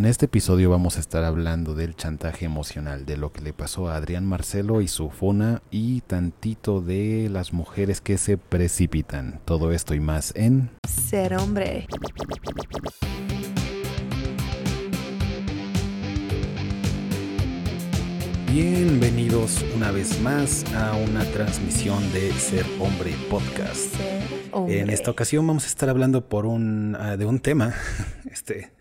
En este episodio vamos a estar hablando del chantaje emocional, de lo que le pasó a Adrián Marcelo y su funa y tantito de las mujeres que se precipitan. Todo esto y más en Ser hombre. Bienvenidos una vez más a una transmisión de Ser Hombre Podcast. Ser hombre. En esta ocasión vamos a estar hablando por un, ah, de un tema este,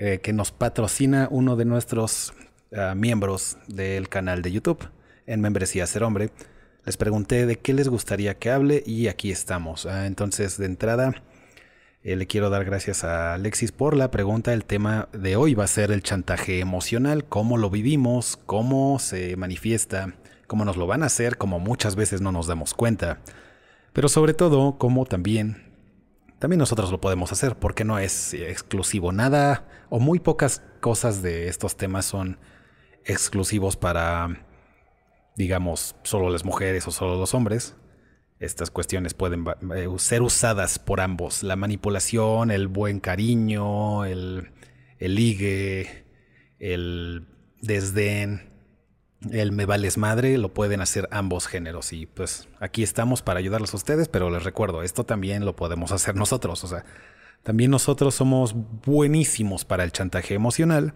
eh, que nos patrocina uno de nuestros ah, miembros del canal de YouTube en membresía Ser Hombre. Les pregunté de qué les gustaría que hable y aquí estamos. Ah, entonces, de entrada, eh, le quiero dar gracias a Alexis por la pregunta. El tema de hoy va a ser el chantaje emocional, cómo lo vivimos, cómo se manifiesta, cómo nos lo van a hacer, como muchas veces no nos damos cuenta. Pero sobre todo, cómo también, también nosotros lo podemos hacer, porque no es exclusivo. Nada o muy pocas cosas de estos temas son exclusivos para, digamos, solo las mujeres o solo los hombres estas cuestiones pueden eh, ser usadas por ambos. La manipulación, el buen cariño, el, el ligue, el desdén, el me vales madre, lo pueden hacer ambos géneros. Y pues aquí estamos para ayudarlos a ustedes, pero les recuerdo, esto también lo podemos hacer nosotros. O sea, también nosotros somos buenísimos para el chantaje emocional,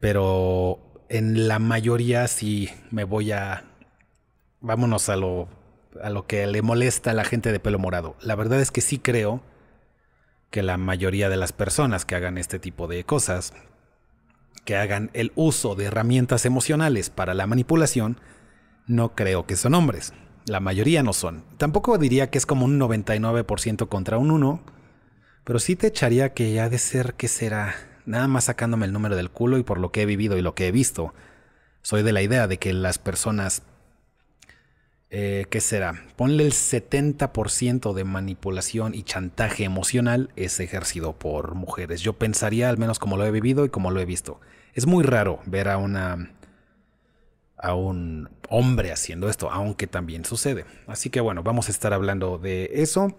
pero en la mayoría sí me voy a... Vámonos a lo a lo que le molesta a la gente de pelo morado. La verdad es que sí creo que la mayoría de las personas que hagan este tipo de cosas, que hagan el uso de herramientas emocionales para la manipulación, no creo que son hombres. La mayoría no son. Tampoco diría que es como un 99% contra un 1, pero sí te echaría que ha de ser que será, nada más sacándome el número del culo y por lo que he vivido y lo que he visto. Soy de la idea de que las personas eh, ¿qué será? Ponle el 70% de manipulación y chantaje emocional es ejercido por mujeres. Yo pensaría, al menos como lo he vivido y como lo he visto. Es muy raro ver a una a un hombre haciendo esto, aunque también sucede. Así que bueno, vamos a estar hablando de eso.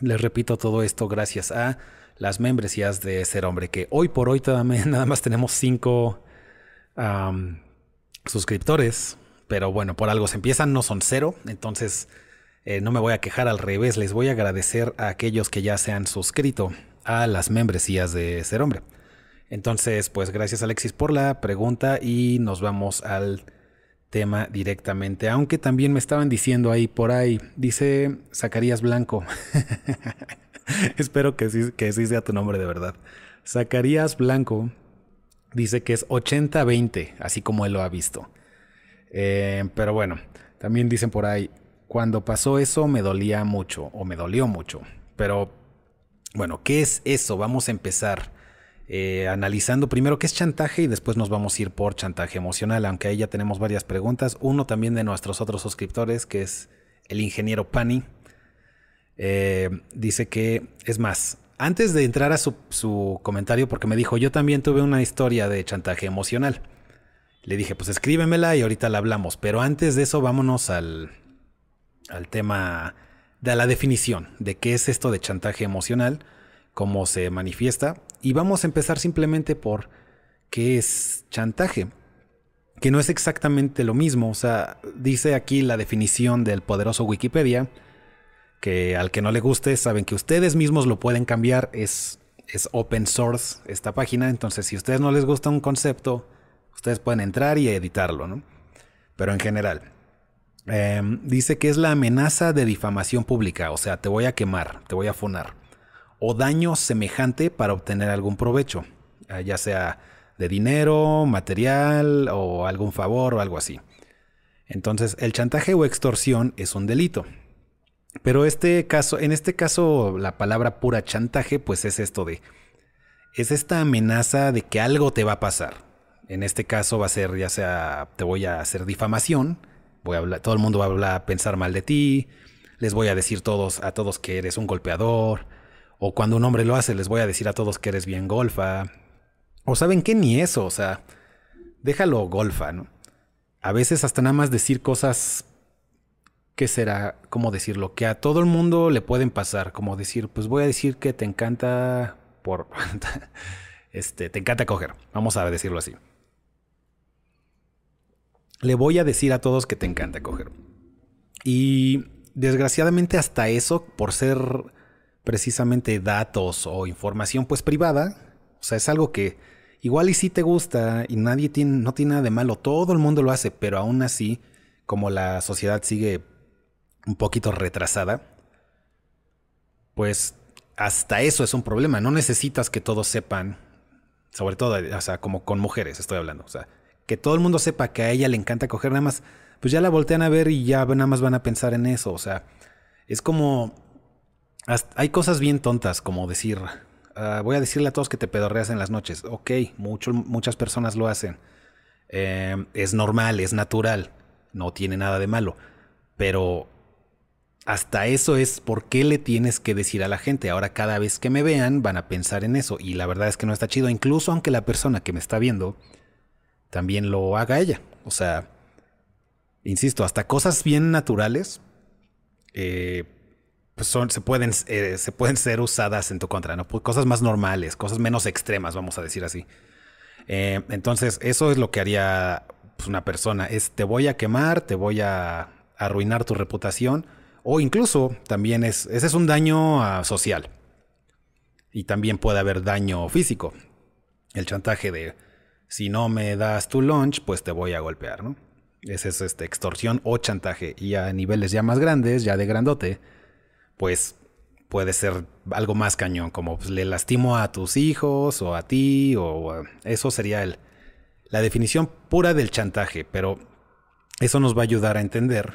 Les repito todo esto gracias a las membresías de Ser Hombre, que hoy por hoy nada más tenemos cinco suscriptores pero bueno, por algo se empiezan, no son cero, entonces eh, no me voy a quejar al revés, les voy a agradecer a aquellos que ya se han suscrito a las membresías de Ser Hombre. Entonces, pues gracias Alexis por la pregunta y nos vamos al tema directamente, aunque también me estaban diciendo ahí por ahí, dice Zacarías Blanco. Espero que sí, que sí sea tu nombre de verdad. Zacarías Blanco dice que es 80-20, así como él lo ha visto. Eh, pero bueno, también dicen por ahí, cuando pasó eso me dolía mucho o me dolió mucho. Pero bueno, ¿qué es eso? Vamos a empezar eh, analizando primero qué es chantaje y después nos vamos a ir por chantaje emocional, aunque ahí ya tenemos varias preguntas. Uno también de nuestros otros suscriptores, que es el ingeniero Pani, eh, dice que, es más, antes de entrar a su, su comentario, porque me dijo, yo también tuve una historia de chantaje emocional. Le dije, pues escríbemela y ahorita la hablamos. Pero antes de eso, vámonos al, al tema de la definición de qué es esto de chantaje emocional, cómo se manifiesta. Y vamos a empezar simplemente por qué es chantaje. Que no es exactamente lo mismo. O sea, dice aquí la definición del poderoso Wikipedia. Que al que no le guste, saben que ustedes mismos lo pueden cambiar. Es, es open source esta página. Entonces, si a ustedes no les gusta un concepto, Ustedes pueden entrar y editarlo, ¿no? Pero en general. Em, dice que es la amenaza de difamación pública, o sea, te voy a quemar, te voy a funar. O daño semejante para obtener algún provecho, eh, ya sea de dinero, material o algún favor o algo así. Entonces, el chantaje o extorsión es un delito. Pero este caso, en este caso, la palabra pura chantaje, pues es esto de. Es esta amenaza de que algo te va a pasar. En este caso va a ser ya sea te voy a hacer difamación, voy a hablar, todo el mundo va a hablar, pensar mal de ti, les voy a decir todos a todos que eres un golpeador, o cuando un hombre lo hace les voy a decir a todos que eres bien golfa. O saben que ni eso, o sea, déjalo golfa, ¿no? A veces hasta nada más decir cosas que será, ¿cómo decirlo? Que a todo el mundo le pueden pasar, como decir, pues voy a decir que te encanta por Este, te encanta coger. Vamos a decirlo así. Le voy a decir a todos que te encanta coger. Y desgraciadamente hasta eso, por ser precisamente datos o información pues privada, o sea, es algo que igual y sí te gusta y nadie tiene, no tiene nada de malo, todo el mundo lo hace, pero aún así, como la sociedad sigue un poquito retrasada, pues hasta eso es un problema. No necesitas que todos sepan, sobre todo, o sea, como con mujeres estoy hablando, o sea, que todo el mundo sepa que a ella le encanta coger nada más, pues ya la voltean a ver y ya nada más van a pensar en eso. O sea, es como... hay cosas bien tontas como decir, ah, voy a decirle a todos que te pedorreas en las noches. Ok, muchas personas lo hacen. Eh, es normal, es natural, no tiene nada de malo. Pero hasta eso es por qué le tienes que decir a la gente. Ahora cada vez que me vean van a pensar en eso. Y la verdad es que no está chido. Incluso aunque la persona que me está viendo también lo haga ella. O sea, insisto, hasta cosas bien naturales eh, pues son, se, pueden, eh, se pueden ser usadas en tu contra, ¿no? Pues cosas más normales, cosas menos extremas, vamos a decir así. Eh, entonces, eso es lo que haría pues, una persona. Es te voy a quemar, te voy a arruinar tu reputación. O incluso también es, ese es un daño ah, social. Y también puede haber daño físico. El chantaje de si no me das tu lunch, pues te voy a golpear, ¿no? Esa es este, extorsión o chantaje. Y a niveles ya más grandes, ya de grandote, pues puede ser algo más cañón, como pues, le lastimo a tus hijos o a ti, o eso sería el, la definición pura del chantaje, pero eso nos va a ayudar a entender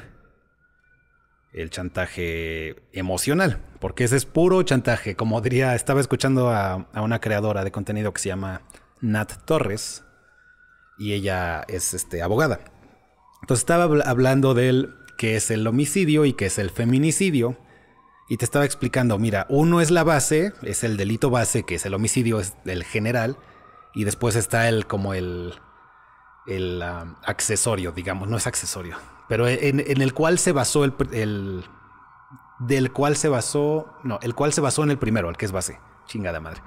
el chantaje emocional, porque ese es puro chantaje, como diría, estaba escuchando a, a una creadora de contenido que se llama Nat Torres, y ella es este, abogada. Entonces estaba hablando del qué es el homicidio y qué es el feminicidio. Y te estaba explicando, mira, uno es la base, es el delito base, que es el homicidio, es el general. Y después está el como el, el um, accesorio, digamos, no es accesorio. Pero en, el cual se basó el, el, Del cual se basó... No, el cual se basó en el primero, el que es base. Chingada madre.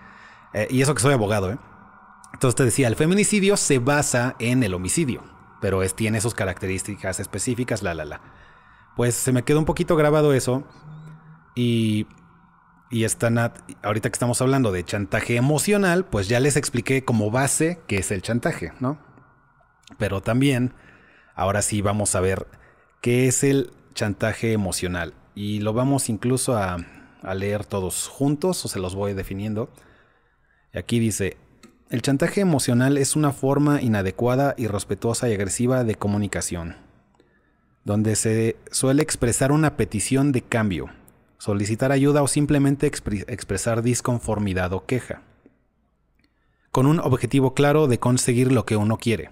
Eh, y eso que soy abogado, ¿eh? Entonces te decía, el feminicidio se basa en el homicidio, pero tiene sus características específicas, la, la, la. Pues se me quedó un poquito grabado eso y, y ahorita que estamos hablando de chantaje emocional, pues ya les expliqué como base qué es el chantaje, ¿no? Pero también, ahora sí vamos a ver qué es el chantaje emocional y lo vamos incluso a, a leer todos juntos o se los voy definiendo. Aquí dice, el chantaje emocional es una forma inadecuada, irrespetuosa y agresiva de comunicación, donde se suele expresar una petición de cambio, solicitar ayuda o simplemente expresar disconformidad o queja, con un objetivo claro de conseguir lo que uno quiere,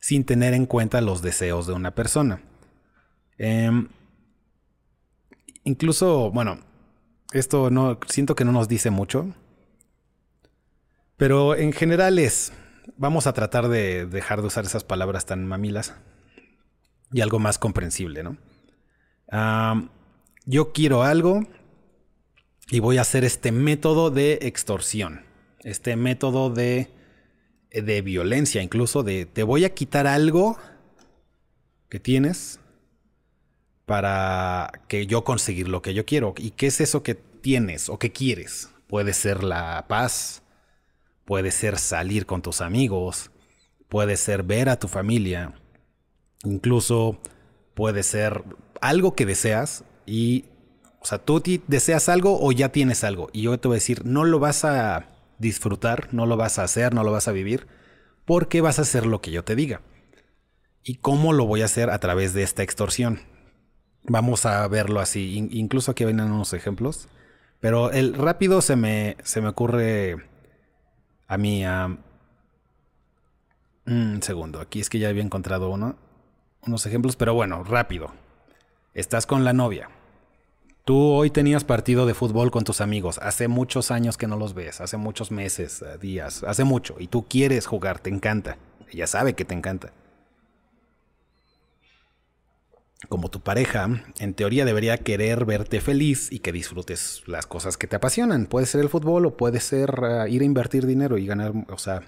sin tener en cuenta los deseos de una persona. Em, incluso, bueno, esto no siento que no nos dice mucho pero en general es, vamos a tratar de dejar de usar esas palabras tan mamilas y algo más comprensible, ¿no? yo quiero algo y voy a hacer este método de extorsión, este método de, de violencia, incluso de te voy a quitar algo que tienes para que yo conseguir lo que yo quiero. ¿Y qué es eso que tienes o que quieres? Puede ser la paz, puede ser salir con tus amigos, puede ser ver a tu familia, incluso puede ser algo que deseas y, o sea, tú deseas algo o ya tienes algo y yo te voy a decir, no lo vas a disfrutar, no lo vas a hacer, no lo vas a vivir, porque vas a hacer lo que yo te diga. ¿Y cómo lo voy a hacer a través de esta extorsión? Vamos a verlo así, incluso aquí vienen unos ejemplos, pero el rápido se me, se me ocurre a mí, a... un segundo, aquí es que ya había encontrado uno, unos ejemplos, pero bueno, rápido. Estás con la novia. Tú hoy tenías partido de fútbol con tus amigos. Hace muchos años que no los ves, hace muchos meses, eh, días, hace mucho. Y tú quieres jugar, te encanta. Ella sabe que te encanta. Como tu pareja, en teoría debería querer verte feliz y que disfrutes las cosas que te apasionan. Puede ser el fútbol o puede ser ah, ir a invertir dinero y ganar, o sea,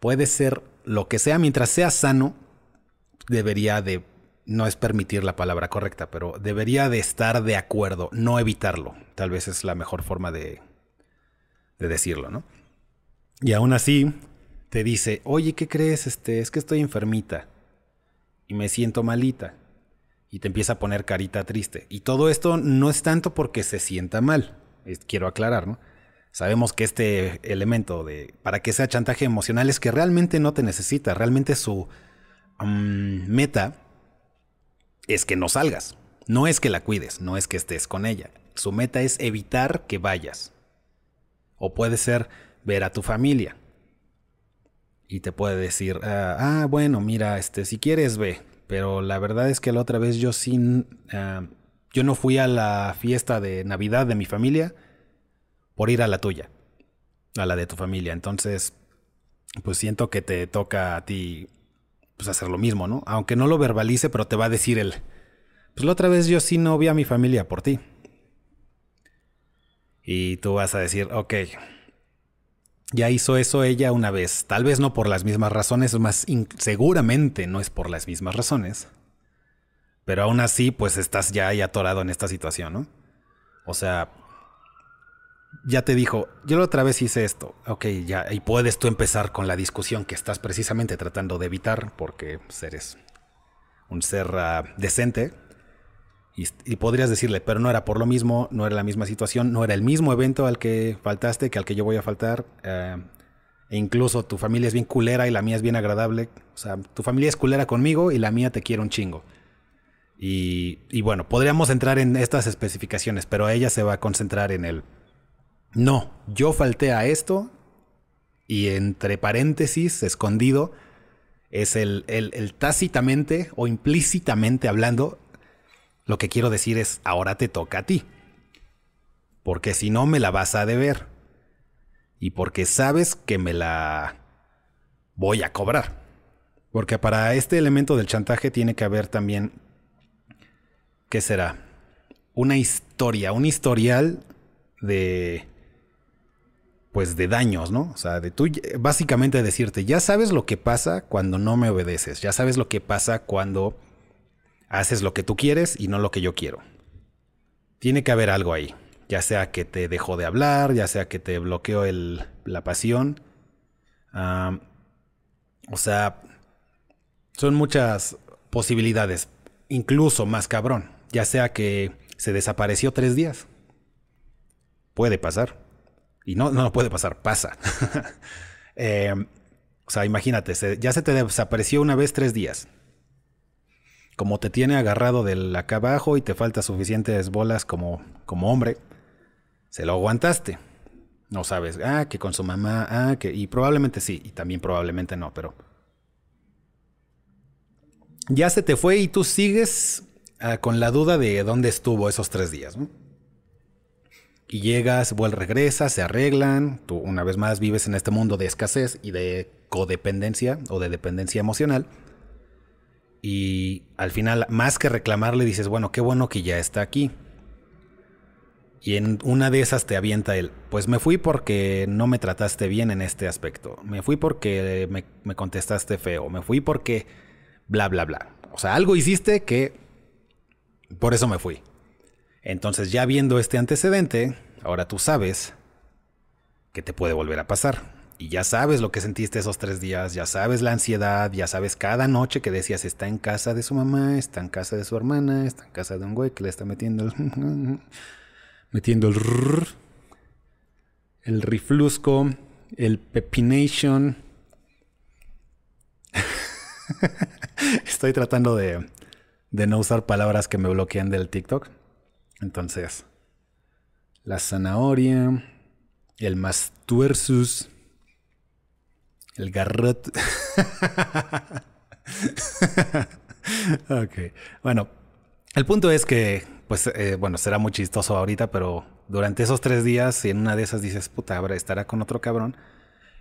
puede ser lo que sea mientras sea sano, debería de, no es permitir la palabra correcta, pero debería de estar de acuerdo, no evitarlo. Tal vez es la mejor forma de, de decirlo, ¿no? Y aún así, te dice, oye, ¿qué crees? Este, es que estoy enfermita y me siento malita y te empieza a poner carita triste. Y todo esto no es tanto porque se sienta mal, quiero aclarar, ¿no? Sabemos que este elemento de para que sea chantaje emocional es que realmente no te necesita, realmente su mm, meta es que no salgas, no es que la cuides, no es que estés con ella. Su meta es evitar que vayas. O puede ser ver a tu familia. Y te puede decir, ah, ah bueno, mira, este, si quieres ve, pero la verdad es que la otra vez yo sí, ah, yo no fui a la fiesta de Navidad de mi familia por ir a la tuya, a la de tu familia. Entonces, pues siento que te toca a ti pues hacer lo mismo, ¿no? Aunque no lo verbalice, pero te va a decir él, pues la otra vez yo sí no vi a mi familia por ti. Y tú vas a decir, ok, ya hizo eso ella una vez, tal vez no por las mismas razones, más seguramente no es por las mismas razones. Pero aún así, pues estás ya ahí atorado en esta situación, ¿no? O sea, ya te dijo, yo la otra vez hice esto, ok, ya, y puedes tú empezar con la discusión que estás precisamente tratando de evitar, porque pues, eres un ser uh, decente, y, podrías decirle, pero no era por lo mismo, no era la misma situación, no era el mismo evento al que faltaste que al que yo voy a faltar. Eh, e incluso tu familia es bien culera y la mía es bien agradable. O sea, tu familia es culera conmigo y la mía te quiere un chingo. Y, y bueno, podríamos entrar en estas especificaciones, pero ella se va a concentrar en el... No, yo falté a esto y entre paréntesis, escondido, es el, el, el tácitamente o implícitamente hablando, lo que quiero decir es, ahora te toca a ti. Porque si no, me la vas a deber. Y porque sabes que me la voy a cobrar. Porque para este elemento del chantaje tiene que haber también, ¿qué será? Una historia, un historial de, pues de daños, ¿no? O sea, de tú, básicamente decirte, ya sabes lo que pasa cuando no me obedeces, ya sabes lo que pasa cuando haces lo que tú quieres y no lo que yo quiero. Tiene que haber algo ahí, ya sea que te dejó de hablar, ya sea que te bloqueó la pasión. o sea, son muchas posibilidades, incluso más cabrón, ya sea que se desapareció tres días. Puede pasar. Y no, no puede pasar, pasa. Eh, o sea, imagínate, ya se te desapareció una vez tres días como te tiene agarrado del acá abajo y te falta suficientes bolas como, como hombre, se lo aguantaste. No sabes, ah, que con su mamá, ah, que. Y probablemente sí, y también probablemente no, pero. Ya se te fue y tú sigues ah, con la duda de dónde estuvo esos tres días, ¿no? Y llegas, vuelves, regresas, se arreglan. Tú, una vez más, vives en este mundo de escasez y de codependencia o de dependencia emocional. Y al final, más que reclamarle, dices, bueno, qué bueno que ya está aquí. Y en una de esas te avienta él, pues me fui porque no me trataste bien en este aspecto. Me fui porque me, me contestaste feo. Me fui porque bla, bla, bla. O sea, algo hiciste que por eso me fui. Entonces ya viendo este antecedente, ahora tú sabes que te puede volver a pasar. Y ya sabes lo que sentiste esos tres días, ya sabes la ansiedad, ya sabes cada noche que decías está en casa de su mamá, está en casa de su hermana, está en casa de un güey que le está metiendo el... metiendo el... el riflusco, el pepination. Estoy tratando de, de no usar palabras que me bloquean del TikTok. Entonces, la zanahoria, el mastuersus el garrot. ok. Bueno, el punto es que, pues, eh, bueno, será muy chistoso ahorita, pero durante esos tres días, si en una de esas dices, puta, estará con otro cabrón.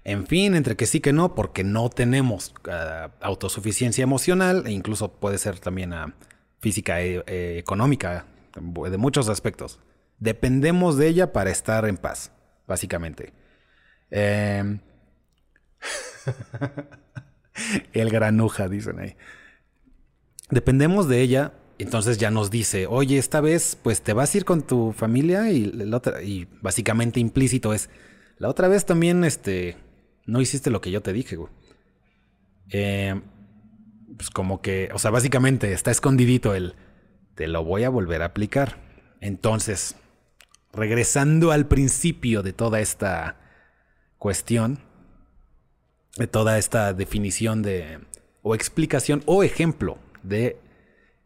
En fin, entre que sí que no, porque no tenemos ah, autosuficiencia emocional, e incluso puede ser también a física, eh, eh, económica, de muchos aspectos. Dependemos de ella para estar en paz, básicamente. Em, el granuja, dicen ahí. Dependemos de ella, entonces ya nos dice, oye, esta vez pues te vas a ir con tu familia y, la otra, y básicamente implícito es, la otra vez también este, no hiciste lo que yo te dije, güey. Eh, pues como que, o sea, básicamente está escondidito el, te lo voy a volver a aplicar. Entonces, regresando al principio de toda esta cuestión, de toda esta definición de, o explicación o ejemplo de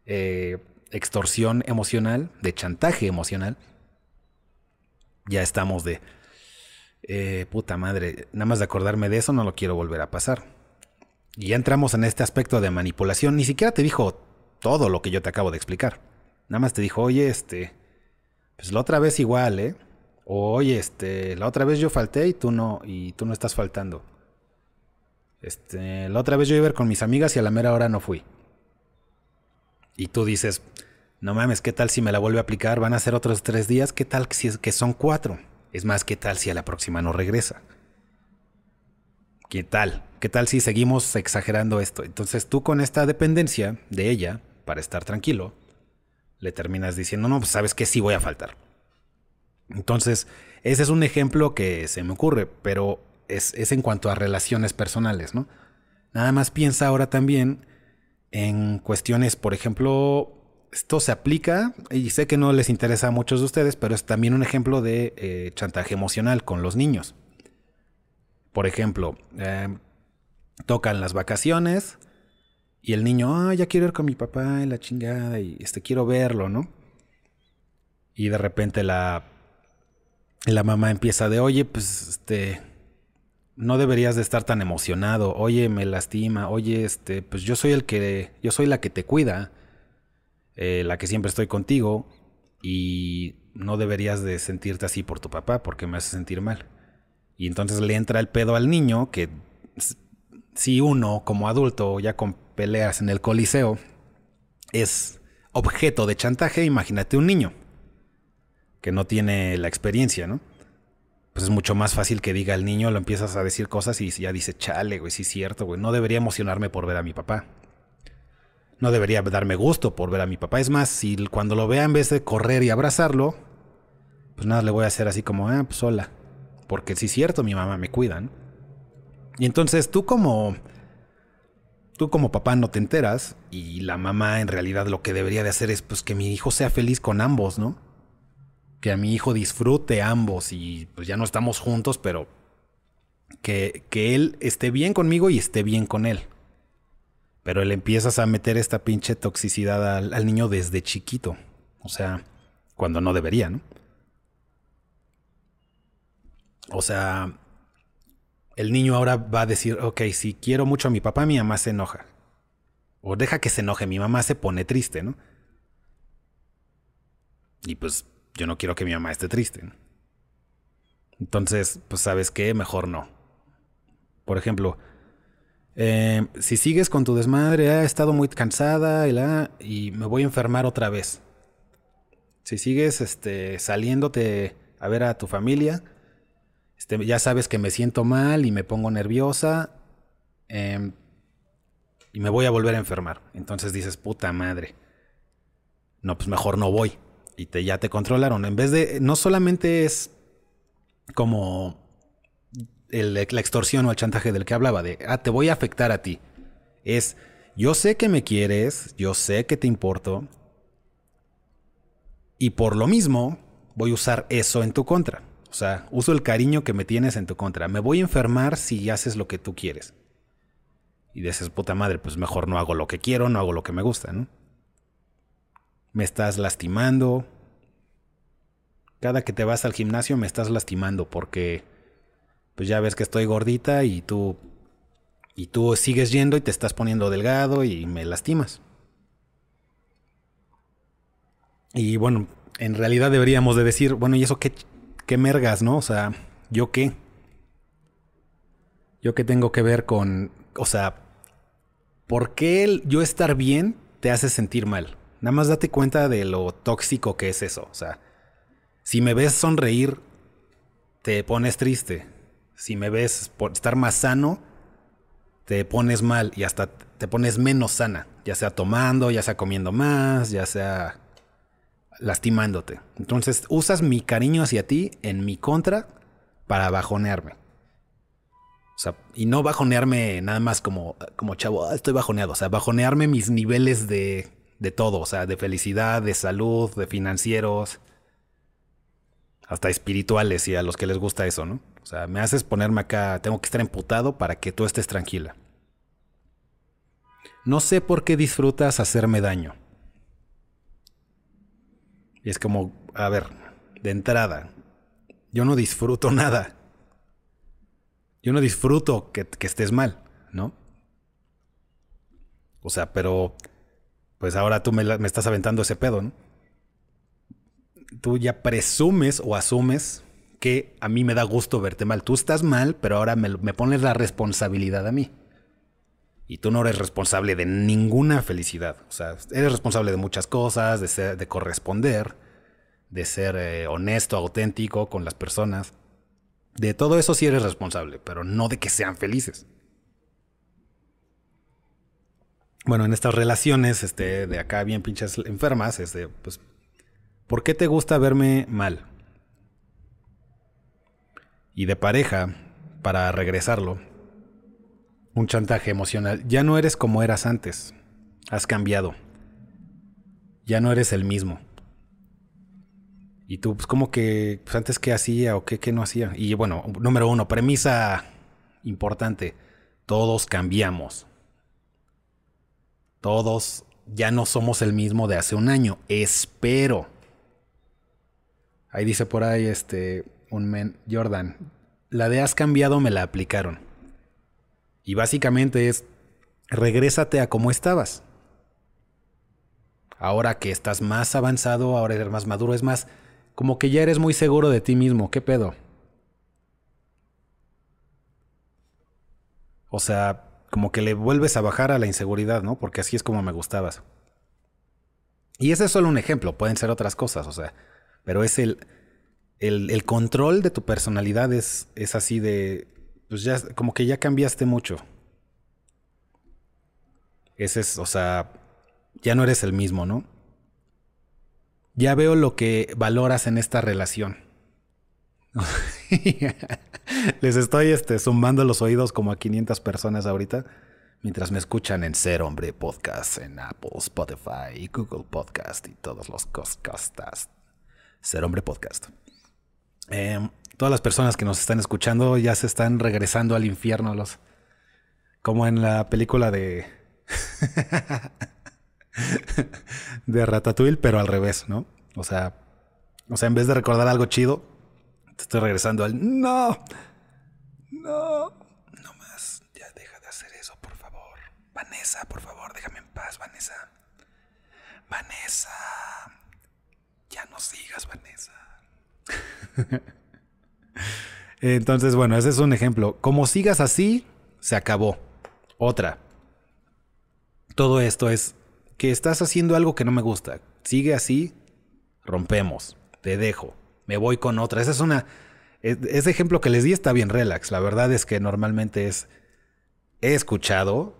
eh, extorsión emocional, de chantaje emocional, ya estamos de, eh, puta madre, nada más de acordarme de eso no lo quiero volver a pasar. Y ya entramos en este aspecto de manipulación. Ni siquiera te dijo todo lo que yo te acabo de explicar. Nada más te dijo, oye, este, pues la otra vez igual, ¿eh? Oye, este, la otra vez yo falté y tú no, y tú no estás faltando. Este, la otra vez yo iba a ir con mis amigas y a la mera hora no fui. Y tú dices, no mames, ¿qué tal si me la vuelve a aplicar? Van a ser otros tres días, ¿qué tal si es que son cuatro? Es más, ¿qué tal si a la próxima no regresa? ¿Qué tal? ¿Qué tal si seguimos exagerando esto? Entonces tú con esta dependencia de ella, para estar tranquilo, le terminas diciendo, no, pues sabes que sí voy a faltar. Entonces, ese es un ejemplo que se me ocurre, pero es, es, en cuanto a relaciones personales, ¿no? Nada más piensa ahora también en cuestiones, por ejemplo, esto se aplica, y sé que no les interesa a muchos de ustedes, pero es también un ejemplo de eh, chantaje emocional con los niños. Por ejemplo, eh, tocan las vacaciones y el niño, ah, ya quiero ir con mi papá y la chingada y este quiero verlo, ¿no? Y de repente la la mamá empieza de, "Oye, pues este no deberías de estar tan emocionado. Oye, me lastima. Oye, este, pues yo soy el que yo soy la que te cuida." Eh, la que siempre estoy contigo y no deberías de sentirte así por tu papá porque me hace sentir mal. Y entonces le entra el pedo al niño que si uno como adulto ya con peleas en el coliseo es objeto de chantaje, imagínate un niño que no tiene la experiencia, ¿no? Pues es mucho más fácil que diga el niño, lo empiezas a decir cosas y ya dice, chale, güey, sí es cierto, güey, no debería emocionarme por ver a mi papá no debería darme gusto por ver a mi papá. Es más, si cuando lo vea en vez de correr y abrazarlo, pues nada, le voy a hacer así como, ah, pues hola. Porque sí es cierto, mi mamá me cuida. Y entonces tú como... Tú como papá no te enteras y la mamá en realidad lo que debería de hacer es pues que mi hijo sea feliz con ambos, ¿no? Que a mi hijo disfrute ambos y pues ya no estamos juntos, pero que, que él esté bien conmigo y esté bien con él. Pero le empiezas a meter esta pinche toxicidad al, niño desde chiquito. O sea, cuando no debería, ¿no? O sea, el niño ahora va a decir, ok, si quiero mucho a mi papá, mi mamá se enoja. O deja que se enoje, mi mamá se pone triste, ¿no? Y pues yo no quiero que mi mamá esté triste. Entonces, pues sabes qué, mejor no. Por ejemplo, eh, si sigues con tu desmadre, he estado muy cansada y, la, y me voy a enfermar otra vez. Si sigues este, saliéndote a ver a tu familia, este, ya sabes que me siento mal y me pongo nerviosa em, y me voy a volver a enfermar. Entonces dices, puta madre. No, pues mejor no voy. Y te, ya te controlaron. En vez de, no solamente es como la extorsión o el chantaje del que hablaba, de, ah, te voy a afectar a ti. Es, yo sé que me quieres, yo sé que te importo, y por lo mismo voy a usar eso en tu contra. O sea, uso el cariño que me tienes en tu contra. Me voy a enfermar si haces lo que tú quieres. Y dices, puta madre, pues mejor no hago lo que quiero, no hago lo que me gusta, ¿no? Me estás lastimando. Cada que te vas al gimnasio me estás lastimando porque pues ya ves que estoy gordita y tú y tú sigues yendo y te estás poniendo delgado y me lastimas. Y bueno, en realidad deberíamos de decir, bueno, ¿y eso qué, qué mergas, no? O sea, ¿yo qué? ¿Yo qué tengo que ver con, o sea, ¿por qué yo estar bien te hace sentir mal? Nada más date cuenta de lo tóxico que es eso. O sea, si me ves sonreír, te pones triste. Si me ves estar más sano, te pones mal y hasta te pones menos sana. Ya sea tomando, ya sea comiendo más, ya sea lastimándote. Entonces usas mi cariño hacia ti en mi contra para bajonearme. O sea, y no bajonearme nada más como, como chavo, ah, estoy bajoneado. O sea, bajonearme mis niveles de, de todo. O sea, de felicidad, de salud, de financieros, hasta espirituales y a los que les gusta eso, ¿no? O sea, me haces ponerme acá, tengo que estar emputado para que tú estés tranquila. No sé por qué disfrutas hacerme daño. Y es como, a ver, de entrada, yo no disfruto nada. Yo no disfruto que, estés mal, ¿no? O sea, pero pues ahora tú me, estás aventando ese pedo, ¿no? Tú ya presumes o asumes que a mí me da gusto verte mal. Tú estás mal, pero ahora me, me pones la responsabilidad a mí. Y tú no eres responsable de ninguna felicidad. O sea, eres responsable de muchas cosas, de, ser, de corresponder, de ser eh, honesto, auténtico con las personas. De todo eso sí eres responsable, pero no de que sean felices. Bueno, en estas relaciones, este, de acá bien pinches enfermas, este, pues, ¿por qué te gusta verme mal? Y de pareja, para regresarlo, un chantaje emocional. Ya no eres como eras antes. Has cambiado. Ya no eres el mismo. Y tú, pues como que, pues antes qué hacía o qué, qué no hacía. Y bueno, número uno, premisa importante. Todos cambiamos. Todos ya no somos el mismo de hace un año. Espero. Ahí dice por ahí este, un men, Jordan. La de has cambiado me la aplicaron. Y básicamente es, regrésate a como estabas. Ahora que estás más avanzado, ahora eres más maduro, es más, como que ya eres muy seguro de ti mismo, ¿qué pedo? O sea, como que le vuelves a bajar a la inseguridad, ¿no? Porque así es como me gustabas. Y ese es solo un ejemplo, pueden ser otras cosas, o sea, pero es el, el, el control de tu personalidad es, es así de, pues ya, como que ya cambiaste mucho. Ese es, o sea, ya no eres el mismo, ¿no? Ya veo lo que valoras en esta relación. Les estoy este, zumbando los oídos como a 500 personas ahorita, mientras me escuchan en Ser Hombre Podcast, en Apple, Spotify, Google Podcast y todos los podcasts. Ser Hombre Podcast. Eh, todas las personas que nos están escuchando ya se están regresando al infierno, los como en la película de de Ratatouille, pero al revés, ¿no? O sea, o sea, en vez de recordar algo chido, estoy regresando al no. No, no más. Ya deja de hacer eso, por favor. Vanessa, por favor, déjame en paz, Vanessa. Vanessa. Ya no sigas, Vanessa. Entonces, bueno, ese es un ejemplo. Como sigas así, se acabó. Otra. Todo esto es que estás haciendo algo que no me gusta. Sigue así, rompemos. Te dejo. Me voy con otra. Esa es una. Ese ejemplo que les di está bien relax. La verdad es que normalmente es. He escuchado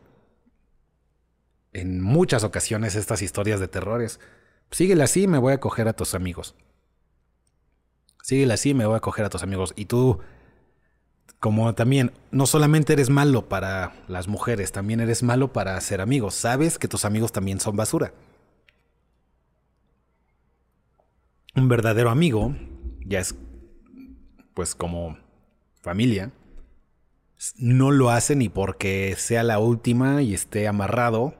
en muchas ocasiones estas historias de terrores. Síguele así, me voy a coger a tus amigos. Síguele así, me voy a coger a tus amigos. Y tú, como también, no solamente eres malo para las mujeres, también eres malo para ser amigos. Sabes que tus amigos también son basura. Un verdadero amigo ya es, pues, como familia. No lo hace ni porque sea la última y esté amarrado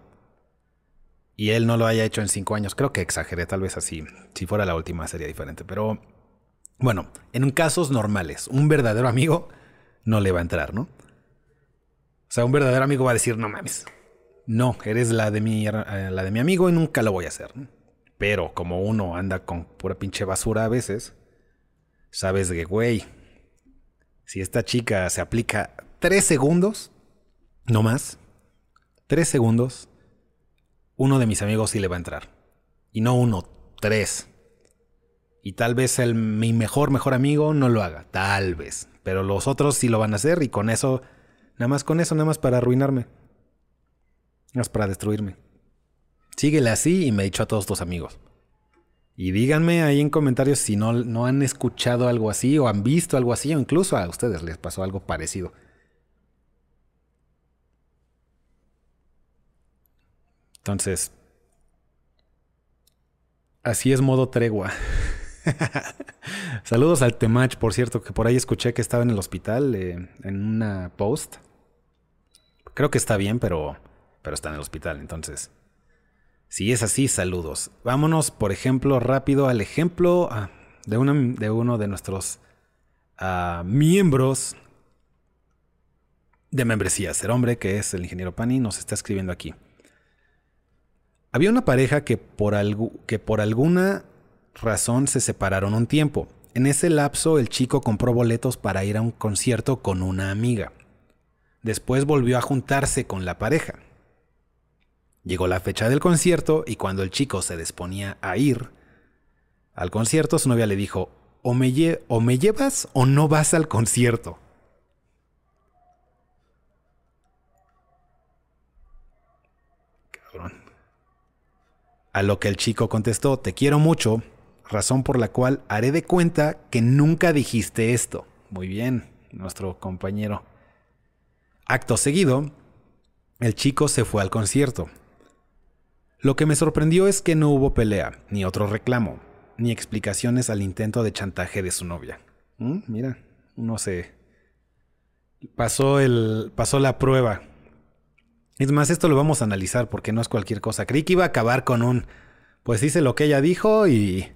y él no lo haya hecho en cinco años. Creo que exageré, tal vez así. Si fuera la última sería diferente, pero bueno, en casos normales, un verdadero amigo no le va a entrar, ¿no? O sea, un verdadero amigo va a decir, no mames, no, eres la de mi, eh, la de mi amigo y nunca lo voy a hacer. Pero como uno anda con pura pinche basura a veces, sabes que, güey, si esta chica se aplica tres segundos, no más, tres segundos, uno de mis amigos sí le va a entrar. Y no uno, tres. Y tal vez el, mi mejor, mejor amigo no lo haga. Tal vez. Pero los otros sí lo van a hacer y con eso, nada más con eso, nada más para arruinarme. Nada más para destruirme. Síguele así y me he dicho a todos tus amigos. Y díganme ahí en comentarios si no, no han escuchado algo así o han visto algo así o incluso a ustedes les pasó algo parecido. Entonces, así es modo tregua. Saludos al Temach, por cierto, que por ahí escuché que estaba en el hospital eh, en una post. Creo que está bien, pero, pero está en el hospital, entonces. Si es así, saludos. Vámonos, por ejemplo, rápido al ejemplo ah, de, uno de nuestros ah, miembros de membresía, ser hombre, que es el ingeniero Pani, nos está escribiendo aquí. Había una pareja que por, que por alguna razón se separaron un tiempo. En ese lapso el chico compró boletos para ir a un concierto con una amiga. Después volvió a juntarse con la pareja. Llegó la fecha del concierto y cuando el chico se disponía a ir al concierto, su novia le dijo, o me, o me llevas o no vas al concierto. Cabrón. A lo que el chico contestó, te quiero mucho, razón por la cual haré de cuenta que nunca dijiste esto. Muy bien, nuestro compañero. Acto seguido, el chico se fue al concierto. Lo que me sorprendió es que no hubo pelea, ni otro reclamo, ni explicaciones al intento de chantaje de su novia. Mm, mira, no sé. Pasó el. pasó la prueba. Es más, esto lo vamos a analizar porque no es cualquier cosa. Creí que iba a acabar con un. Pues hice lo que ella dijo y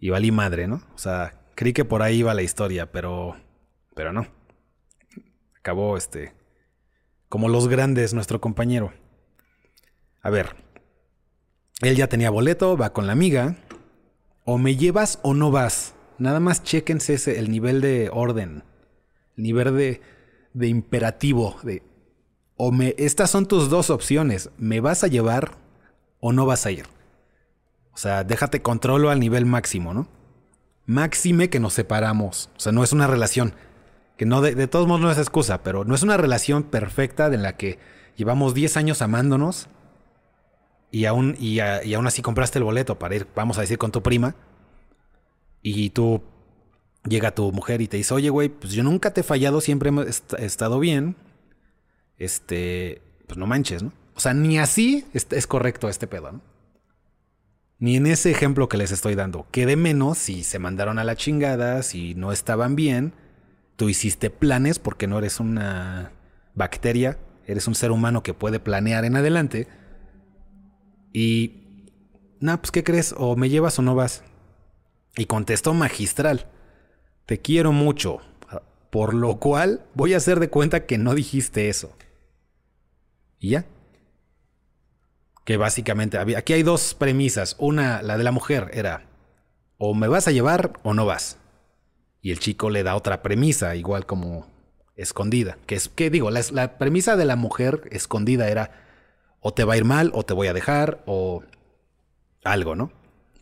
y valí madre, ¿no? O sea, creí que por ahí iba la historia, pero, pero no. Acabó este, como los grandes, nuestro compañero. A ver, él ya tenía boleto, va con la amiga. O me llevas o no vas. Nada más chequense ese, el nivel de orden, el nivel de, de imperativo, de o me, estas son tus dos opciones, me vas a llevar o no vas a ir. O sea, déjate controlo al nivel máximo, ¿no? Máxime que nos separamos. O sea, no es una relación. Que no, de, todos modos no es excusa, pero no es una relación perfecta en la que llevamos 10 años amándonos y aún, y, aún así compraste el boleto para ir, vamos a decir, con tu prima. Y tú llega tu mujer y te dice, oye, güey, pues yo nunca te he fallado, siempre he estado bien. Este, pues no manches, ¿no? O sea, ni así es, es correcto este pedo, ¿no? Ni en ese ejemplo que les estoy dando. Quede menos si se mandaron a la chingada, si no estaban bien. Tú hiciste planes porque no eres una bacteria, eres un ser humano que puede planear en adelante. Y, nah, pues ¿qué crees? O me llevas o no vas. Y contestó magistral. Te quiero mucho. Por lo cual voy a hacer de cuenta que no dijiste eso. Y ya que básicamente había, aquí hay dos premisas. Una, la de la mujer, era o me vas a llevar o no vas. Y el chico le da otra premisa, igual como escondida. Que es, ¿qué digo? La, premisa de la mujer escondida era o te va a ir mal, o te voy a dejar, o algo, ¿no?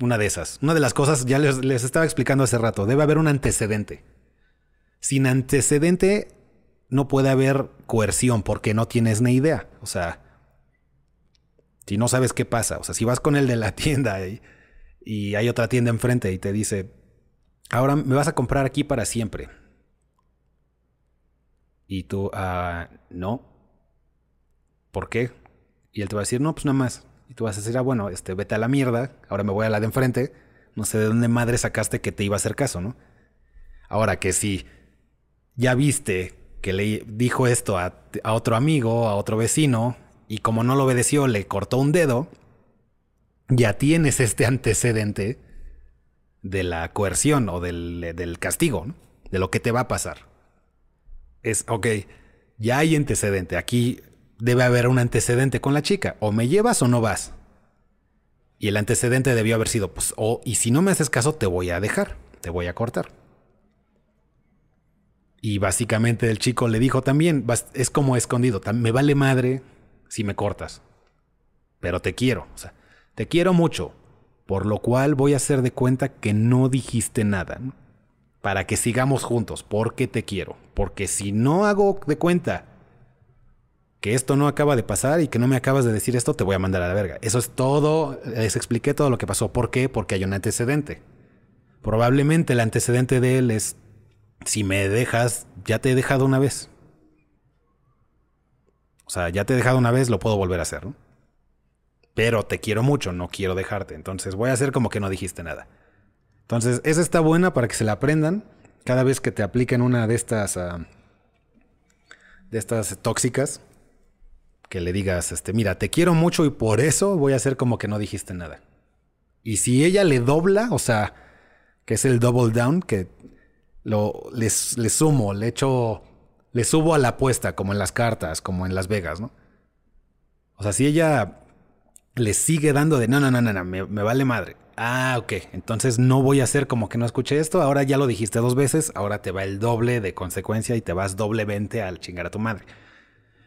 Una de esas. Una de las cosas, ya les, les estaba explicando hace rato, debe haber un antecedente. Sin antecedente no puede haber coerción porque no tienes ni idea. O sea, si no sabes qué pasa, o sea, si vas con el de la tienda y, hay otra tienda enfrente y te dice, ahora me vas a comprar aquí para siempre. Y tú, ah, no. ¿Por qué? Y él te va a decir, no, pues nada más. Y tú vas a decir, ah, bueno, este, vete a la mierda, ahora me voy a la de enfrente. No sé de dónde madre sacaste que te iba a hacer caso, ¿no? Ahora que si ya viste que le dijo esto a, otro amigo, a otro vecino, y como no lo obedeció, le cortó un dedo, ya tienes este antecedente de la coerción o del, castigo, de lo que te va a pasar. Es, ok, ya hay antecedente, aquí debe haber un antecedente con la chica, o me llevas o no vas. Y el antecedente debió haber sido, pues, o, y si no me haces caso, te voy a dejar, te voy a cortar. Y básicamente el chico le dijo también, es como escondido, me vale madre si me cortas. Pero te quiero, o sea, te quiero mucho. Por lo cual voy a hacer de cuenta que no dijiste nada. Para que sigamos juntos, porque te quiero. Porque si no hago de cuenta que esto no acaba de pasar y que no me acabas de decir esto, te voy a mandar a la verga. Eso es todo. Les expliqué todo lo que pasó. ¿Por qué? Porque hay un antecedente. Probablemente el antecedente de él es, si me dejas, ya te he dejado una vez. O sea, ya te he dejado una vez, lo puedo volver a hacer, ¿no? Pero te quiero mucho, no quiero dejarte. Entonces voy a hacer como que no dijiste nada. Entonces, esa está buena para que se la aprendan. Cada vez que te apliquen una de estas. Uh, de estas tóxicas. Que le digas, este, mira, te quiero mucho y por eso voy a hacer como que no dijiste nada. Y si ella le dobla, o sea, que es el double down, que lo, le, le sumo, le echo le subo a la apuesta, como en las cartas, como en Las Vegas, ¿no? O sea, si ella le sigue dando de no, no, no, no, no me, me, vale madre. Ah, ok. Entonces no voy a hacer como que no escuché esto. Ahora ya lo dijiste dos veces. Ahora te va el doble de consecuencia y te vas doblemente al chingar a tu madre.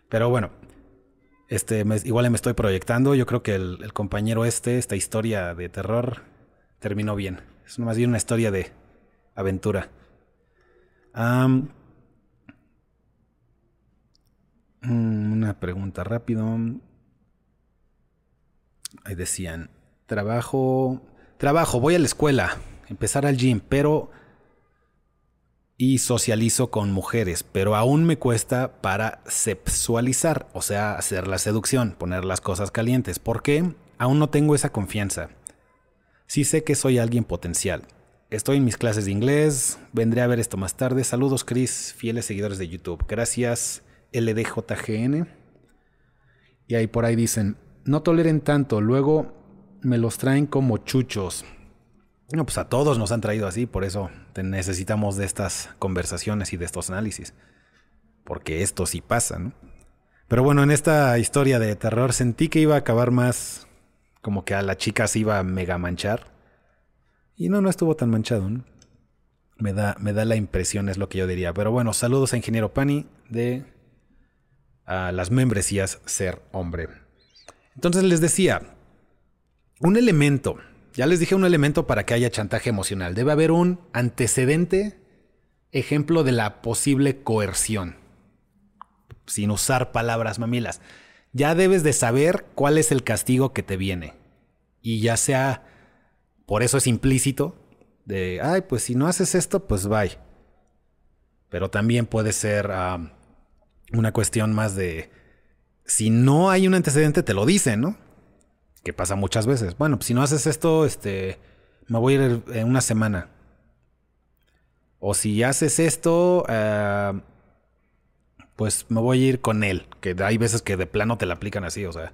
Pero bueno, este, me, igual me estoy proyectando. Yo creo que el, compañero este, esta historia de terror, terminó bien. Es más bien una historia de aventura. Um, una pregunta rápido. Ahí decían, trabajo, trabajo, voy a la escuela, empezar al gym, pero y socializo con mujeres, pero aún me cuesta para sexualizar, o sea, hacer la seducción, poner las cosas calientes. ¿Por qué? Aún no tengo esa confianza. Sí sé que soy alguien potencial. Estoy en mis clases de inglés, vendré a ver esto más tarde. Saludos, Chris, fieles seguidores de YouTube. Gracias. LDJGN. Y ahí por ahí dicen, no toleren tanto, luego me los traen como chuchos. No, pues a todos nos han traído así, por eso necesitamos de estas conversaciones y de estos análisis. Porque esto sí pasa, ¿no? Pero bueno, en esta historia de terror sentí que iba a acabar más como que a la chica se iba a mega manchar. Y no, no estuvo tan manchado. Me da, me da la impresión, es lo que yo diría. Pero bueno, saludos a Ingeniero Pani de a las membresías ser hombre. Entonces les decía, un elemento, ya les dije un elemento para que haya chantaje emocional, debe haber un antecedente ejemplo de la posible coerción, sin usar palabras mamilas. Ya debes de saber cuál es el castigo que te viene. Y ya sea, por eso es implícito, de, ay, pues si no haces esto, pues bye. Pero también puede ser... Una cuestión más de si no hay un antecedente te lo dicen, ¿no? Que pasa muchas veces. Bueno, pues si no haces esto, este, me voy a ir en una semana. O si haces esto, uh, pues me voy a ir con él. Que hay veces que de plano te la aplican así, o sea.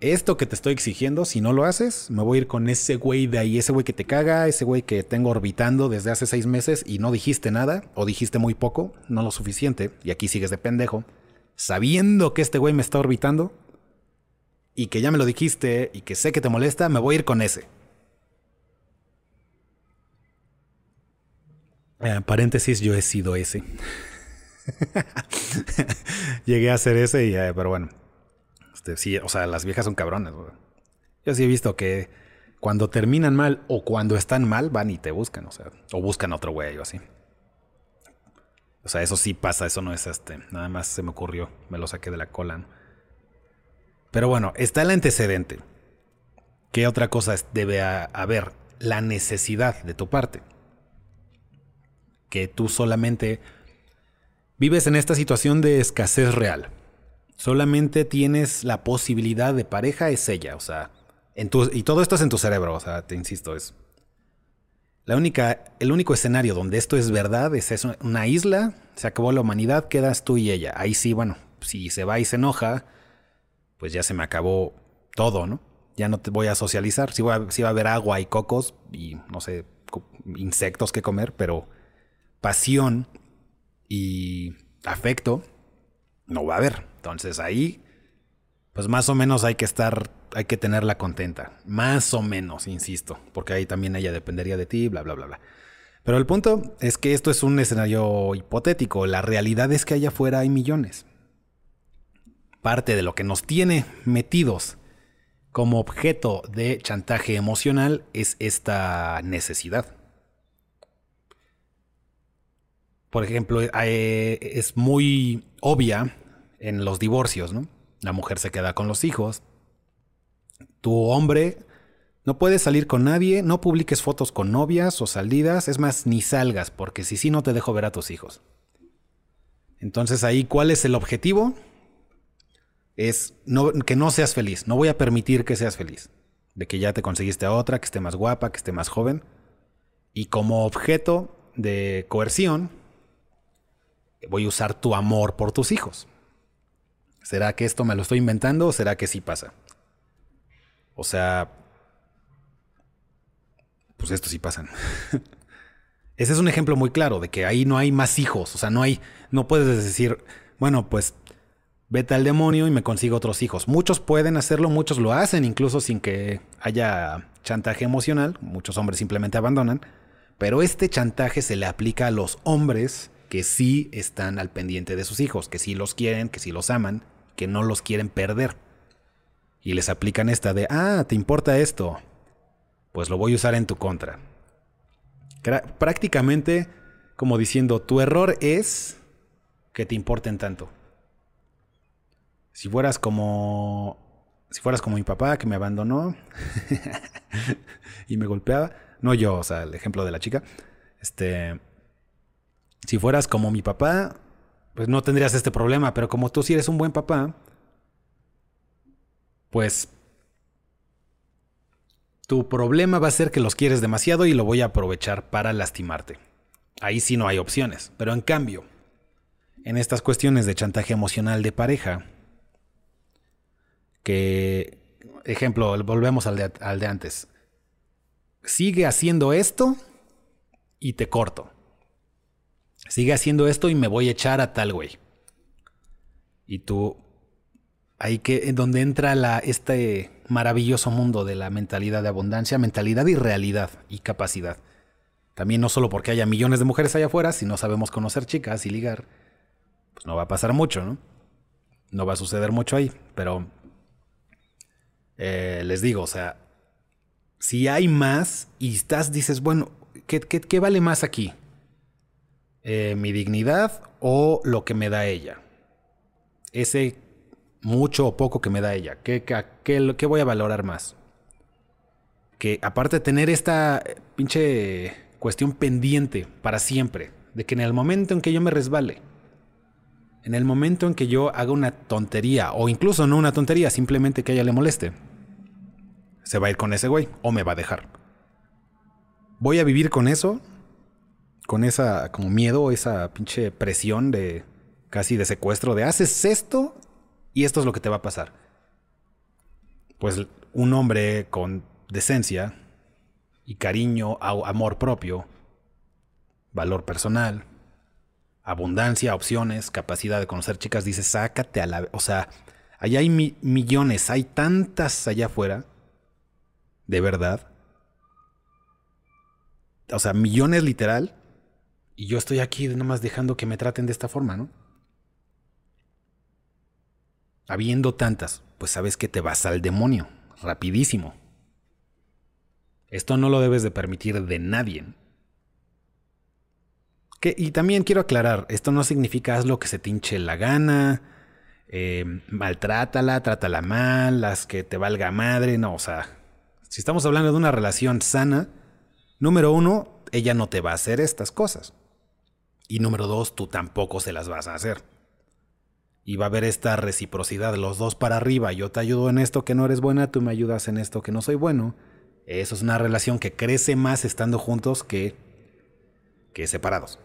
Esto que te estoy exigiendo, si no lo haces, me voy a ir con ese güey de ahí, ese güey que te caga, ese güey que tengo orbitando desde hace seis meses y no dijiste nada, o dijiste muy poco, no lo suficiente, y aquí sigues de pendejo, sabiendo que este güey me está orbitando, y que ya me lo dijiste, y que sé que te molesta, me voy a ir con ese. Eh, paréntesis, yo he sido ese. Llegué a ser ese, y, eh, pero bueno. Este, sí, o sea, las viejas son cabronas. Güey. Yo sí he visto que cuando terminan mal o cuando están mal, van y te buscan, o sea, o buscan otro güey o así. O sea, eso sí pasa, eso no es este. Nada más se me ocurrió, me lo saqué de la cola. ¿no? Pero bueno, está el antecedente. ¿Qué otra cosa debe haber? La necesidad de tu parte. Que tú solamente vives en esta situación de escasez real solamente tienes la posibilidad de pareja es ella, o sea, en y todo esto es en tu cerebro, o sea, te insisto, es la única, el único escenario donde esto es verdad es una isla, se acabó la humanidad, quedas tú y ella. Ahí sí, bueno, si se va y se enoja, pues ya se me acabó todo, ¿no? Ya no te voy a socializar, sí, va a haber agua y cocos y no sé, insectos que comer, pero pasión y afecto no va a haber. Entonces ahí, pues más o menos hay que estar, hay que tenerla contenta. Más o menos, insisto, porque ahí también ella dependería de ti, bla, bla, bla, bla. Pero el punto es que esto es un escenario hipotético. La realidad es que allá afuera hay millones. Parte de lo que nos tiene metidos como objeto de chantaje emocional es esta necesidad. Por ejemplo, eh, es muy obvia en los divorcios, ¿no? La mujer se queda con los hijos. Tu hombre no puedes salir con nadie, no publiques fotos con novias o salidas, es más, ni salgas, porque si sí no te dejo ver a tus hijos. Entonces ahí, ¿cuál es el objetivo? Es que no seas feliz, no voy a permitir que seas feliz. De que ya te conseguiste a otra, que esté más guapa, que esté más joven. Y como objeto de coerción, voy a usar tu amor por tus hijos. ¿Será que esto me lo estoy inventando o será que sí pasa? O sea, pues esto sí pasan. Ese es un ejemplo muy claro de que ahí no hay más hijos, o sea, no hay, no puedes decir, bueno, pues vete al demonio y me consigo otros hijos. Muchos pueden hacerlo, muchos lo hacen, incluso sin que haya chantaje emocional, muchos hombres simplemente abandonan, pero este chantaje se le aplica a los hombres que sí están al pendiente de sus hijos, que sí los quieren, que sí los aman, que no los quieren perder. Y les aplican esta de, ah, ¿te importa esto? Pues lo voy a usar en tu contra. Prácticamente como diciendo, tu error es que te importen tanto. Si fueras como si fueras como mi papá que me abandonó y me golpeaba, no yo, o sea, el ejemplo de la chica, este si fueras como mi papá, pues no tendrías este problema, pero como tú sí eres un buen papá, pues tu problema va a ser que los quieres demasiado y lo voy a aprovechar para lastimarte. Ahí sí no hay opciones, pero en cambio, en estas cuestiones de chantaje emocional de pareja, que, ejemplo, volvemos al de, al de antes, sigue haciendo esto y te corto sigue haciendo esto y me voy a echar a tal güey. Y tú, ahí que, donde entra la, este maravilloso mundo de la mentalidad de abundancia, mentalidad y realidad y capacidad. También no solo porque haya millones de mujeres allá afuera, si no sabemos conocer chicas y ligar, pues no va a pasar mucho, ¿no? No va a suceder mucho ahí, pero eh, les digo, o sea, si hay más y estás, dices, bueno, ¿qué, qué vale más aquí? Eh, mi dignidad o lo que me da ella. Ese mucho o poco que me da ella. ¿Qué, qué, voy a valorar más? Que aparte de tener esta pinche cuestión pendiente para siempre, de que en el momento en que yo me resbale, en el momento en que yo haga una tontería, o incluso no una tontería, simplemente que a ella le moleste, se va a ir con ese güey o me va a dejar. ¿Voy a vivir con eso? con esa como miedo, esa pinche presión de casi de secuestro de haces esto y esto es lo que te va a pasar. Pues un hombre con decencia y cariño, amor propio, valor personal, abundancia, opciones, capacidad de conocer chicas, dice, sácate a la... O sea, allá hay millones, hay tantas allá afuera, de verdad. O sea, millones literal, y yo estoy aquí nomás dejando que me traten de esta forma, ¿no? Habiendo tantas, pues sabes que te vas al demonio, rapidísimo. Esto no lo debes de permitir de nadie. Que, y también quiero aclarar, esto no significa haz lo que se te hinche la gana, eh, maltrátala, trátala mal, las que te valga madre, no, o sea, si estamos hablando de una relación sana, número uno, ella no te va a hacer estas cosas. Y número dos, tú tampoco se las vas a hacer. Y va a haber esta reciprocidad, los dos para arriba. Yo te ayudo en esto que no eres buena, tú me ayudas en esto que no soy bueno. Eso es una relación que crece más estando juntos que, que separados.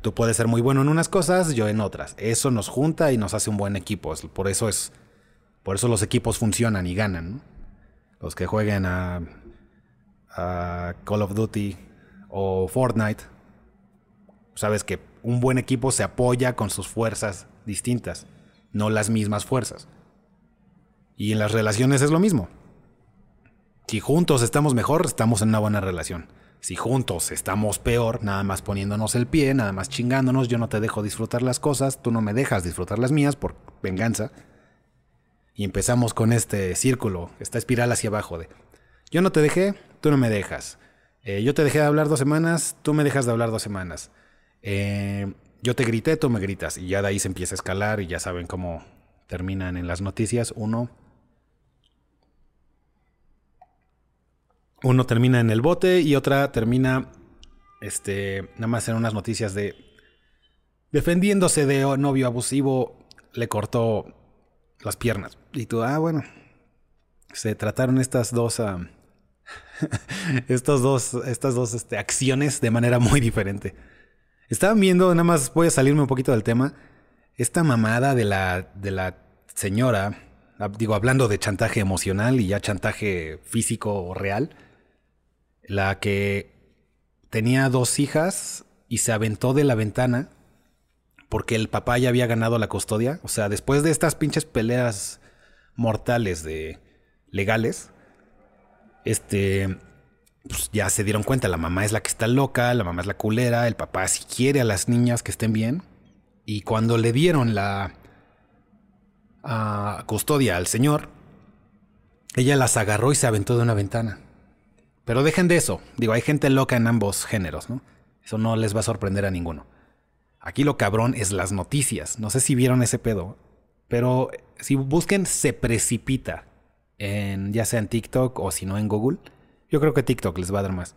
Tú puedes ser muy bueno en unas cosas, yo en otras. Eso nos junta y nos hace un buen equipo. Por eso es, por eso los equipos funcionan y ganan. Los que jueguen a, a Call of Duty o Fortnite Sabes que un buen equipo se apoya con sus fuerzas distintas, no las mismas fuerzas. Y en las relaciones es lo mismo. Si juntos estamos mejor, estamos en una buena relación. Si juntos estamos peor, nada más poniéndonos el pie, nada más chingándonos, yo no te dejo disfrutar las cosas, tú no me dejas disfrutar las mías por venganza. Y empezamos con este círculo, esta espiral hacia abajo de yo no te dejé, tú no me dejas. Eh, yo te dejé de hablar dos semanas, tú me dejas de hablar dos semanas. Eh, yo te grité, tú me gritas. Y ya de ahí se empieza a escalar y ya saben cómo terminan en las noticias. Uno. Uno termina en el bote y otra termina. Este. Nada más en unas noticias de. Defendiéndose de novio abusivo. Le cortó las piernas. Y tú, ah, bueno. Se trataron estas dos. estos dos. Estas dos este, acciones de manera muy diferente. Estaban viendo, nada más voy a salirme un poquito del tema. Esta mamada de la, de la señora, digo, hablando de chantaje emocional y ya chantaje físico o real, la que tenía dos hijas y se aventó de la ventana porque el papá ya había ganado la custodia. O sea, después de estas pinches peleas mortales de legales, este, pues ya se dieron cuenta, la mamá es la que está loca, la mamá es la culera, el papá si quiere a las niñas que estén bien. Y cuando le dieron la ah, custodia al señor, ella las agarró y se aventó de una ventana. Pero dejen de eso, digo, hay gente loca en ambos géneros, ¿no? Eso no les va a sorprender a ninguno. Aquí lo cabrón es las noticias. No sé si vieron ese pedo, pero si busquen se precipita en ya sea en TikTok o si no en Google. Yo creo que TikTok les va a dar más.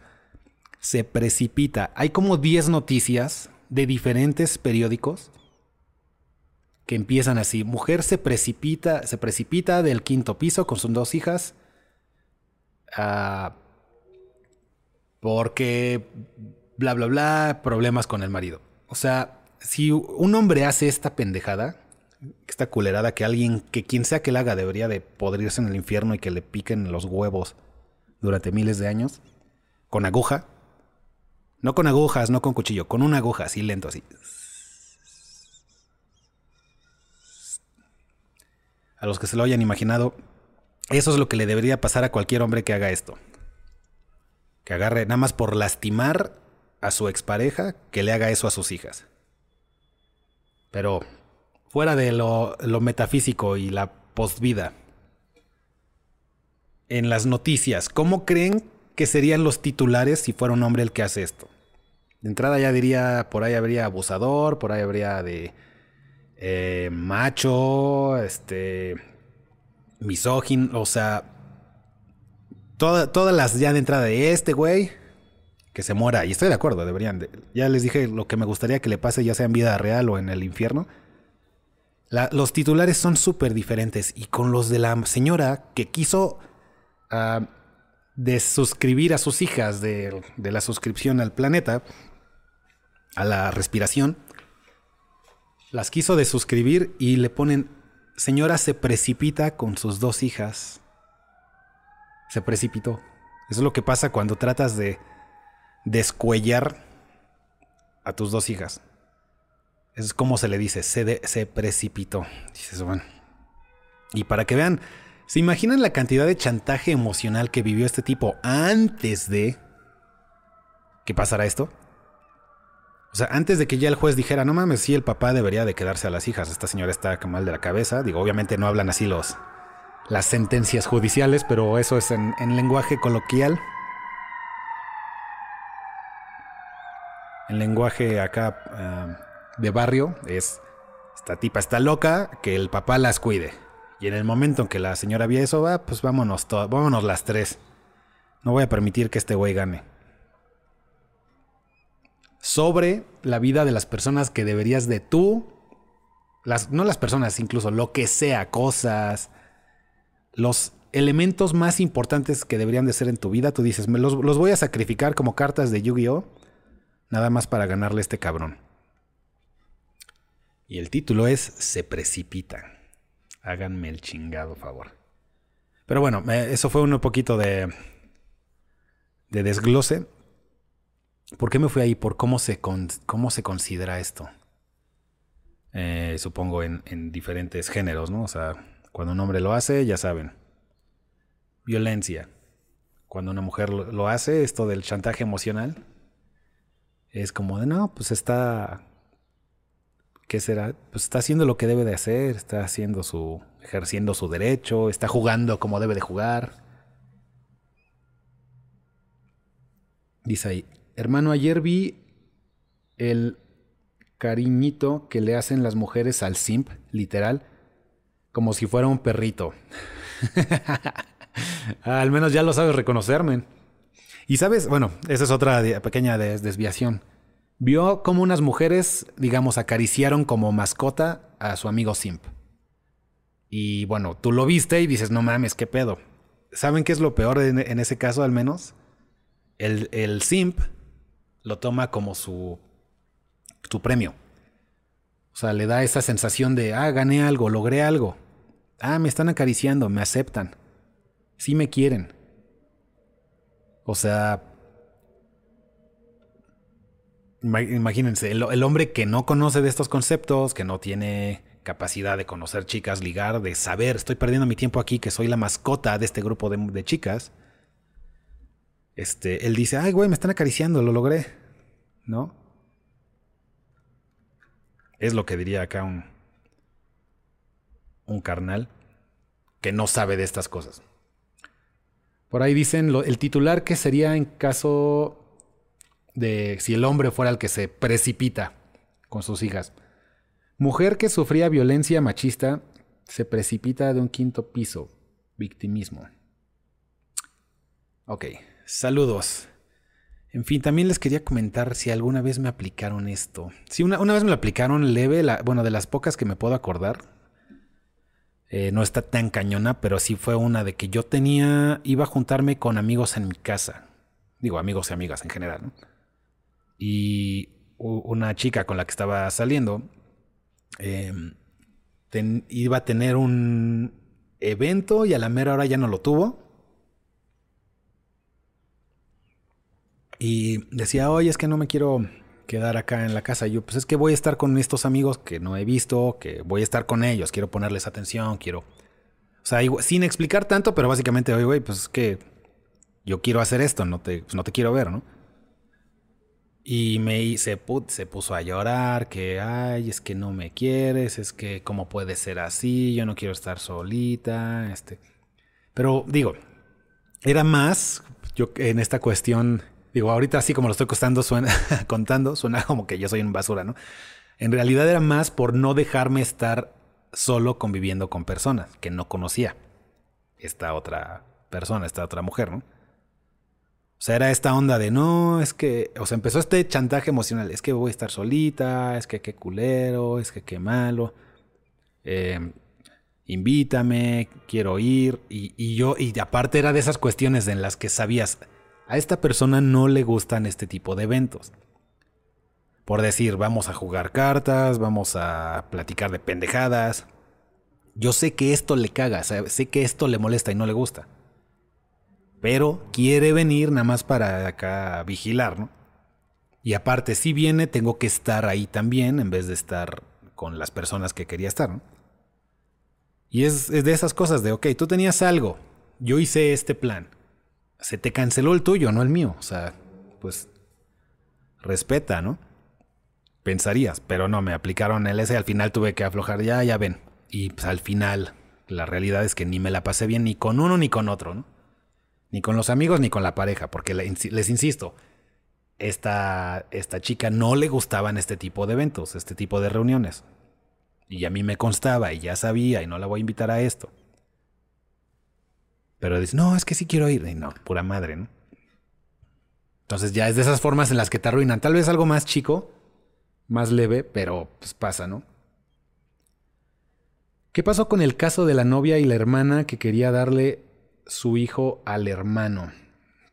Se precipita. Hay como 10 noticias de diferentes periódicos que empiezan así. Mujer se precipita, se precipita del quinto piso con sus dos hijas. ah, porque bla bla bla, problemas con el marido. O sea, si un hombre hace esta pendejada, esta culerada que alguien, que quien sea que la haga, debería de podrirse en el infierno y que le piquen los huevos durante miles de años, con aguja. No con agujas, no con cuchillo, con una aguja, así lento, así. A los que se lo hayan imaginado, eso es lo que le debería pasar a cualquier hombre que haga esto. Que agarre nada más por lastimar a su expareja, que le haga eso a sus hijas. Pero fuera de lo, metafísico y la postvida, en las noticias, ¿cómo creen que serían los titulares si fuera un hombre el que hace esto? De entrada ya diría, por ahí habría abusador, por ahí habría de eh, macho, este, misógino, o sea, toda- todas las ya de entrada de este güey, que se muera, y estoy de acuerdo, deberían, de- ya les dije lo que me gustaría que le pase, ya sea en vida real o en el infierno. Los titulares son súper diferentes y con los de la señora que quiso ah, desuscribir a sus hijas de, de la suscripción al planeta, a la respiración, las quiso desuscribir y le ponen, señora se precipita con sus dos hijas. Se precipitó. Eso es lo que pasa cuando tratas de descuellar a tus dos hijas. Es como se le dice, se, precipitó. Dices, bueno. Y para que vean, ¿se imaginan la cantidad de chantaje emocional que vivió este tipo antes de que pasara esto? O sea, antes de que ya el juez dijera, no mames, sí, el papá debería de quedarse a las hijas. Esta señora está mal de la cabeza. Digo, obviamente no hablan así los las sentencias judiciales, pero eso es en lenguaje coloquial. En lenguaje acá ah, de barrio es, esta tipa está loca, que el papá las cuide. Y en el momento en que la señora vio eso, va, pues vámonos, vámonos las tres. No voy a permitir que este güey gane. Sobre la vida de las personas que deberías de tú, las, no las personas, incluso lo que sea, cosas, los elementos más importantes que deberían de ser en tu vida, tú dices, me los, los voy a sacrificar como cartas de Yu-Gi-Oh! Nada más para ganarle a este cabrón. Y el título es Se precipita. Háganme el chingado favor. Pero bueno, eh, eso fue un poquito de, de desglose. ¿Por qué me fui ahí? Por cómo se, con- cómo se considera esto. Eh, supongo en, en diferentes géneros, ¿no? O sea, cuando un hombre lo hace, ya saben. Violencia. Cuando una mujer lo, lo hace, esto del chantaje emocional, es como de, no, pues está ¿Qué será? Pues está haciendo lo que debe de hacer, está haciendo su. ejerciendo su derecho, está jugando como debe de jugar. Dice ahí, hermano, ayer vi el cariñito que le hacen las mujeres al simp, literal, como si fuera un perrito. al menos ya lo sabes reconocerme. Y sabes, bueno, esa es otra pequeña desviación. Vio como unas mujeres, digamos, acariciaron como mascota a su amigo simp. Y bueno, tú lo viste y dices, no mames, qué pedo. ¿Saben qué es lo peor en, en ese caso al menos? El, el simp lo toma como su tu premio. O sea, le da esa sensación de, ah, gané algo, logré algo. Ah, me están acariciando, me aceptan. Sí me quieren. O sea, imagínense, el, hombre que no conoce de estos conceptos, que no tiene capacidad de conocer chicas, ligar, de saber, estoy perdiendo mi tiempo aquí, que soy la mascota de este grupo de, de chicas. Este, él dice, ay, güey, me están acariciando, lo logré. ¿No? Es lo que diría acá un, un carnal que no sabe de estas cosas. Por ahí dicen el titular que sería en caso de si el hombre fuera el que se precipita con sus hijas. Mujer que sufría violencia machista se precipita de un quinto piso. Victimismo. Ok, saludos. En fin, también les quería comentar si alguna vez me aplicaron esto. Sí, una, vez me lo aplicaron leve, bueno, de las pocas que me puedo acordar. Eh, no está tan cañona, pero sí fue una de que yo tenía, iba a juntarme con amigos en mi casa. Digo, amigos y amigas en general. Y una chica con la que estaba saliendo em, iba a tener un evento y a la mera hora ya no lo tuvo. Y decía, oye, es que no me quiero quedar acá en la casa. yo, pues es que voy a estar con estos amigos que no he visto, que voy a estar con ellos, quiero ponerles atención, quiero... O sea, sin explicar tanto, pero básicamente, oye, güey, pues es que yo quiero hacer esto, no te, pues no te quiero ver, ¿no? Y me se, se puso a llorar, que, ay, es que no me quieres, es que cómo puede ser así, yo no quiero estar solita, este... Pero digo, era más, yo en esta cuestión Digo, ahorita así como lo estoy costando, suena, contando, suena como que yo soy un basura, ¿no? En realidad era más por no dejarme estar solo conviviendo con personas que no conocía. Esta otra persona, esta otra mujer, ¿no? O sea, era esta onda de no, es que, o sea, empezó este chantaje emocional, es que voy a estar solita, es que qué culero, es que qué malo, em, invítame, quiero ir, y, y yo, y aparte era de esas cuestiones en las que sabías, a esta persona no le gustan este tipo de eventos. Por decir, vamos a jugar cartas, vamos a platicar de pendejadas. Yo sé que esto le caga, sé que esto le molesta y no le gusta. Pero quiere venir nada más para acá vigilar, ¿no? Y aparte, si viene, tengo que estar ahí también en vez de estar con las personas que quería estar, ¿no? Y es, de esas cosas de, ok, tú tenías algo, yo hice este plan se te canceló el tuyo, no el mío. O sea, pues respeta, ¿no? Pensarías, pero no, me aplicaron el ese, al final tuve que aflojar, ya, ya ven. Y pues al final, la realidad es que ni me la pasé bien ni con uno ni con otro, ¿no? Ni con los amigos ni con la pareja, porque les insisto, esta, esta chica no le gustaban este tipo de eventos, este tipo de reuniones. Y a mí me constaba y ya sabía y no la voy a invitar a esto. Pero dice, no, es que sí quiero ir. Y no, pura madre, ¿no? Entonces ya es de esas formas en las que te arruinan. Tal vez algo más chico, más leve, pero pues pasa, ¿no? ¿Qué pasó con el caso de la novia y la hermana que quería darle su hijo al hermano?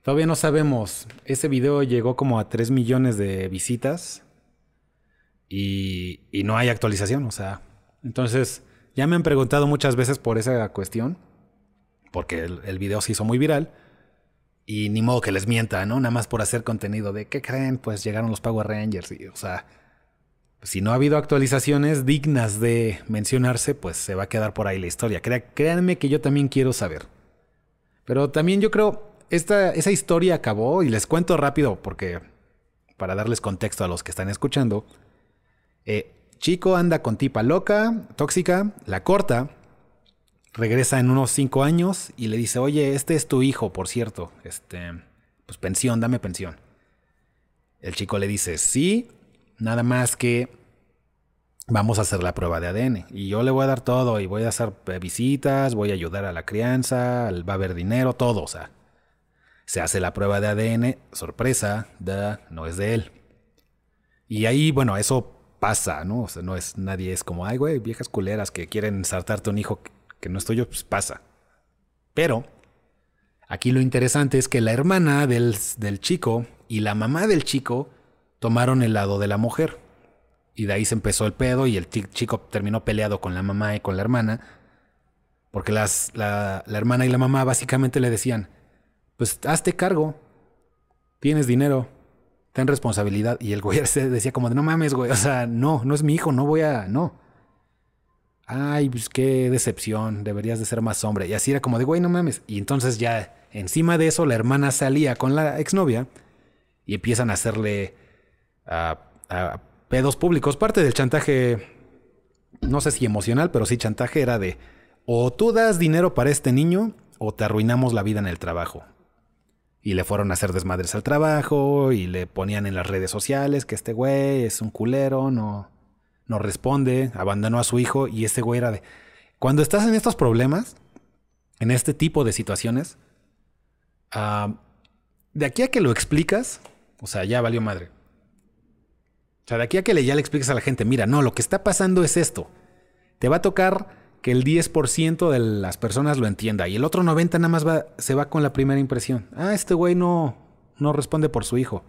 Todavía no sabemos. Ese video llegó como a 3 millones de visitas y, y no hay actualización, o sea. Entonces, ya me han preguntado muchas veces por esa cuestión porque el, video se hizo muy viral. Y ni modo que les mienta, ¿no? Nada más por hacer contenido de ¿qué creen? Pues llegaron los Power Rangers. Y, o sea, si no ha habido actualizaciones dignas de mencionarse, pues se va a quedar por ahí la historia. créanme que yo también quiero saber. Pero también yo creo, esta, esa historia acabó y les cuento rápido porque para darles contexto a los que están escuchando. Eh, chico anda con tipa loca, tóxica, la corta, regresa en unos cinco años y le dice, oye, este es tu hijo, por cierto, este, pues pensión, dame pensión. El chico le dice, sí, nada más que vamos a hacer la prueba de ADN y yo le voy a dar todo y voy a hacer eh, visitas, voy a ayudar a la crianza, va a haber dinero, todo, o sea. Se hace la prueba de ADN, sorpresa, no es de él. Y ahí, bueno, eso pasa, ¿no? O sea, no es, nadie es como, ay, güey, viejas culeras que quieren saltarte un hijo que no es tuyo, pues pasa. Pero, aquí lo interesante es que la hermana del, del chico y la mamá del chico tomaron el lado de la mujer. Y de ahí se empezó el pedo y el chico terminó peleado con la mamá y con la hermana. Porque las, la, la hermana y la mamá básicamente le decían, pues hazte cargo, tienes dinero, ten responsabilidad. Y el güey se decía como de, no mames, güey, o sea, no, no es mi hijo, no voy a, no. Ay, pues qué decepción, deberías de ser más hombre. Y así era como de, güey, no mames. Y entonces ya encima de eso la hermana salía con la exnovia y empiezan a hacerle a, pedos públicos. Parte del chantaje, no sé si emocional, pero sí chantaje era de, o tú das dinero para este niño o te arruinamos la vida en el trabajo y le fueron a hacer desmadres al trabajo y le ponían en las redes sociales que este güey es un culero, no, no responde, abandonó a su hijo y este güey era de... Cuando estás en estos problemas, en este tipo de situaciones, ah, de aquí a que lo explicas, o sea, ya valió madre. O sea, de aquí a que le, ya le explicas a la gente, mira, no, lo que está pasando es esto. Te va a tocar que el 10% de las personas lo entienda y el otro 90% nada más va, se va con la primera impresión. Ah, este güey no, no responde por su hijo.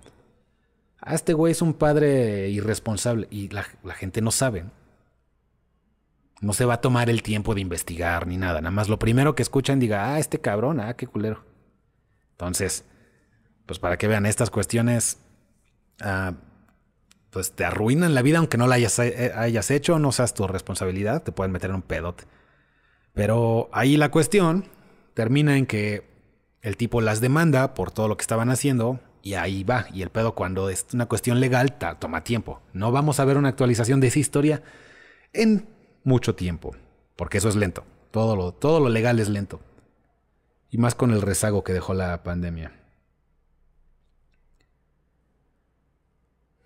Ah, este güey es un padre irresponsable y la, gente no sabe. ¿no? se va a tomar el tiempo de investigar ni nada. Nada más lo primero que escuchan diga, ah, este cabrón, ah, qué culero. Entonces, pues para que vean estas cuestiones, ah, pues te arruinan la vida aunque no la hayas, eh, hayas hecho, no seas tu responsabilidad, te pueden meter en un pedote. Pero ahí la cuestión termina en que el tipo las demanda por todo lo que estaban haciendo y ahí va. Y el pedo cuando es una cuestión legal toma tiempo. No vamos a ver una actualización de esa historia en mucho tiempo, porque eso es lento. Todo lo, todo lo legal es lento. Y más con el rezago que dejó la pandemia.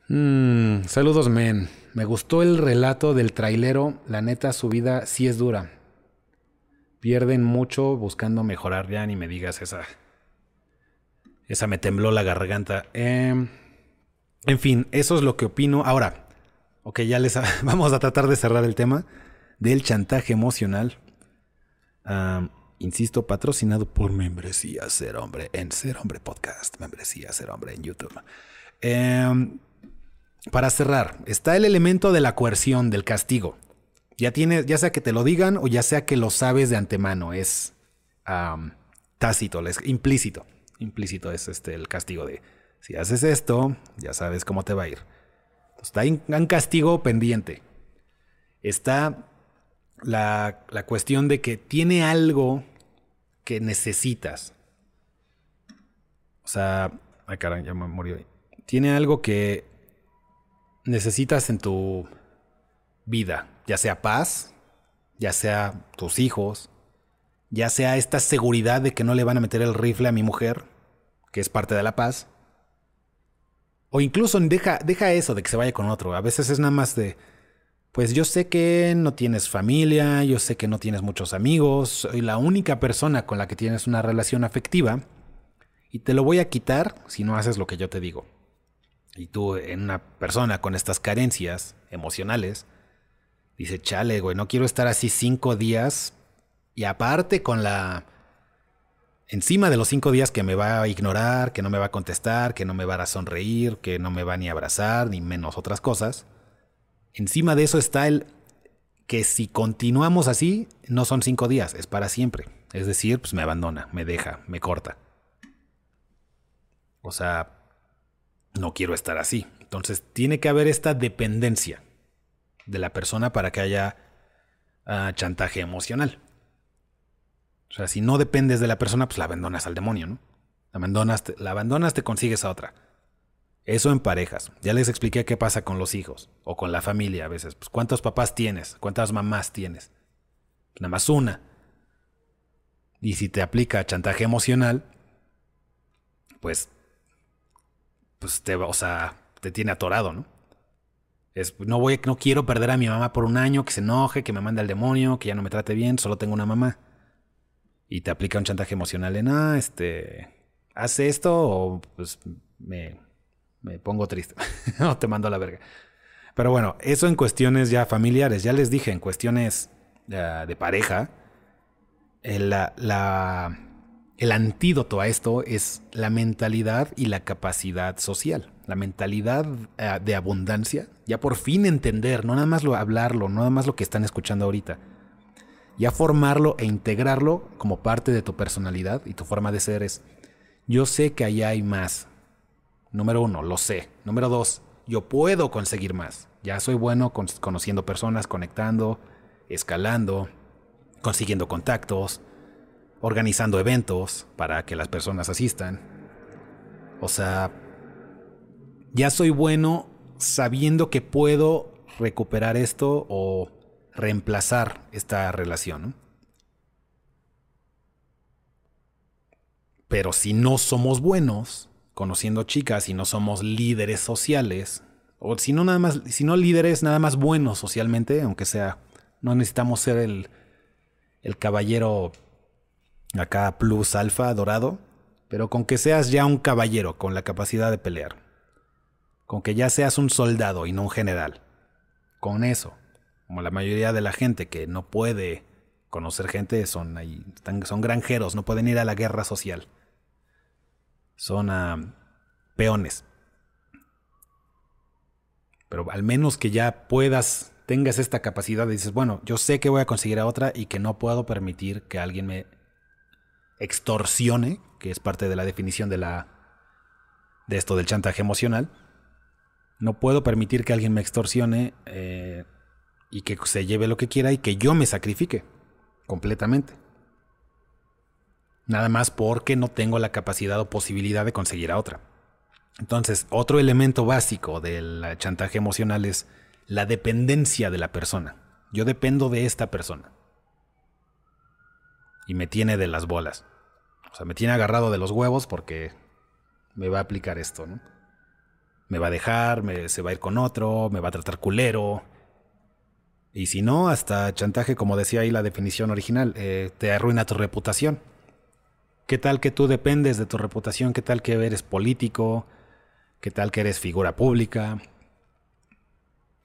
Mm, saludos, men. Me gustó el relato del trailero. La neta, su vida sí es dura. Pierden mucho buscando mejorar. Ya ni me digas esa. Esa me tembló la garganta. Em, en fin, eso es lo que opino. Ahora, ok, ya les vamos a tratar de cerrar el tema del chantaje emocional. insisto, patrocinado por Membresía Ser Hombre en Ser Hombre Podcast, Membresía Ser Hombre en YouTube. Eh, para cerrar, está el elemento de la coerción, del castigo. Ya tiene, ya sea que te lo digan o ya sea que lo sabes de antemano, es tácito, es implícito. Implícito es este el castigo de si haces esto, ya sabes cómo te va a ir. está un castigo pendiente. Está la, la cuestión de que tiene algo que necesitas. O sea, ay caray, ya me murió. Tiene algo que necesitas en tu vida, ya sea paz, ya sea tus hijos, ya sea esta seguridad de que no le van a meter el rifle a mi mujer, que es parte de la paz, o incluso deja, deja eso de que se vaya con otro. A veces es nada más de, pues yo sé que no tienes familia, yo sé que no tienes muchos amigos, soy la única persona con la que tienes una relación afectiva, y te lo voy a quitar si no haces lo que yo te digo. Y tú en una persona con estas carencias emocionales, dice, chale, güey, no quiero estar así cinco días y aparte con la... Encima de los cinco días que me va a ignorar, que no me va a contestar, que no me va a sonreír, que no me va ni a abrazar, ni menos otras cosas. Encima de eso está el que si continuamos así, no son cinco días, es para siempre. Es decir, pues me abandona, me deja, me corta. O sea, no quiero estar así. Entonces tiene que haber esta dependencia de la persona para que haya ah, chantaje emocional. O sea, si no dependes de la persona, pues la abandonas al demonio, ¿no? La abandonas, te, la abandonas, te consigues a otra. Eso en parejas. Ya les expliqué qué pasa con los hijos o con la familia a veces. Pues, ¿Cuántos papás tienes? ¿Cuántas mamás tienes? Nada más una. Y si te aplica chantaje emocional, pues, pues te, o sea, te tiene atorado, ¿no? Es, no voy, no quiero perder a mi mamá por un año, que se enoje, que me mande al demonio, que ya no me trate bien, solo tengo una mamá. Y te aplica un chantaje emocional en, ah, este, hace esto o pues me, me pongo triste. o te mando a la verga. Pero bueno, eso en cuestiones ya familiares. Ya les dije, en cuestiones uh, de pareja, el, la, el antídoto a esto es la mentalidad y la capacidad social. La mentalidad uh, de abundancia. Ya por fin entender, no nada más lo hablarlo, no nada más lo que están escuchando ahorita. Ya formarlo e integrarlo como parte de tu personalidad y tu forma de ser es, yo sé que allá hay más, Número uno, lo sé. Número dos, yo puedo conseguir más. Ya soy bueno con, conociendo personas, conectando, escalando, consiguiendo contactos, organizando eventos para que las personas asistan. O sea, ya soy bueno sabiendo que puedo recuperar esto o reemplazar esta relación. Pero si no somos buenos, conociendo chicas y no somos líderes sociales, o si no nada más, si no líderes nada más buenos socialmente, aunque sea, no necesitamos ser el, el caballero acá plus alfa dorado, pero con que seas ya un caballero con la capacidad de pelear, con que ya seas un soldado y no un general, con eso, como la mayoría de la gente que no puede conocer gente son ahí, son granjeros, no pueden ir a la guerra social son uh, peones. Pero al menos que ya puedas, tengas esta capacidad de dices, bueno, yo sé que voy a conseguir a otra y que no puedo permitir que alguien me extorsione, que es parte de la definición de la de esto del chantaje emocional. No puedo permitir que alguien me extorsione eh, y que se lleve lo que quiera y que yo me sacrifique completamente. Nada más porque no tengo la capacidad o posibilidad de conseguir a otra. Entonces, otro elemento básico del chantaje emocional es la dependencia de la persona. Yo dependo de esta persona. Y me tiene de las bolas. O sea, me tiene agarrado de los huevos porque me va a aplicar esto, ¿no? Me va a dejar, se va a ir con otro, me va a tratar culero. Y si no, hasta chantaje, como decía ahí la definición original, eh, te arruina tu reputación. ¿Qué tal que tú dependes de tu reputación? ¿Qué tal que eres político? ¿Qué tal que eres figura pública?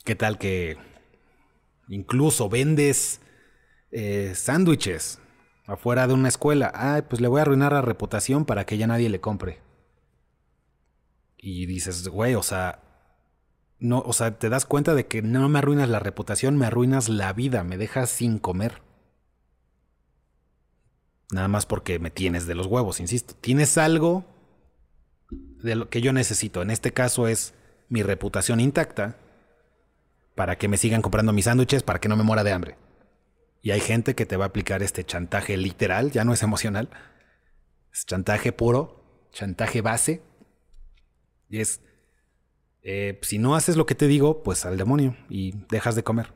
¿Qué tal que incluso vendes eh, sándwiches afuera de una escuela? Ay, pues le voy a arruinar la reputación para que ya nadie le compre. Y dices, güey, o sea, no, o sea, te das cuenta de que no me arruinas la reputación, me arruinas la vida, me dejas sin comer. Nada más porque me tienes de los huevos, insisto. Tienes algo de lo que yo necesito. En este caso es mi reputación intacta para que me sigan comprando mis sándwiches, para que no me muera de hambre. Y hay gente que te va a aplicar este chantaje literal, ya no es emocional. Es chantaje puro, chantaje base. Y es, eh, si no haces lo que te digo, pues al demonio y dejas de comer.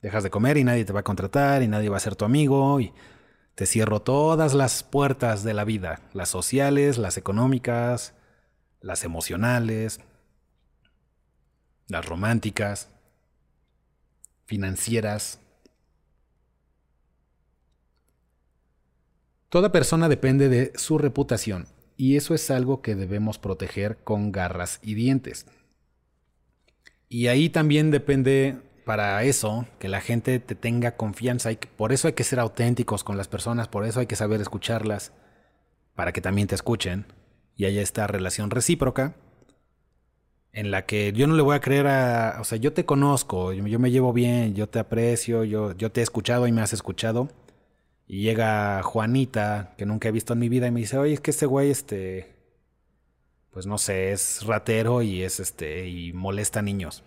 Dejas de comer y nadie te va a contratar y nadie va a ser tu amigo y te cierro todas las puertas de la vida, las sociales, las económicas, las emocionales, las románticas, financieras. Toda persona depende de su reputación y eso es algo que debemos proteger con garras y dientes. Y ahí también depende para eso, que la gente te tenga confianza. Y por eso hay que ser auténticos con las personas, por eso hay que saber escucharlas, para que también te escuchen. Y haya esta relación recíproca en la que yo no le voy a creer a... O sea, yo te conozco, yo me llevo bien, yo te aprecio, yo, yo te he escuchado y me has escuchado. Y llega Juanita, que nunca he visto en mi vida, y me dice, oye, es que este güey, este... Pues no sé, es ratero y es este... y molesta a niños.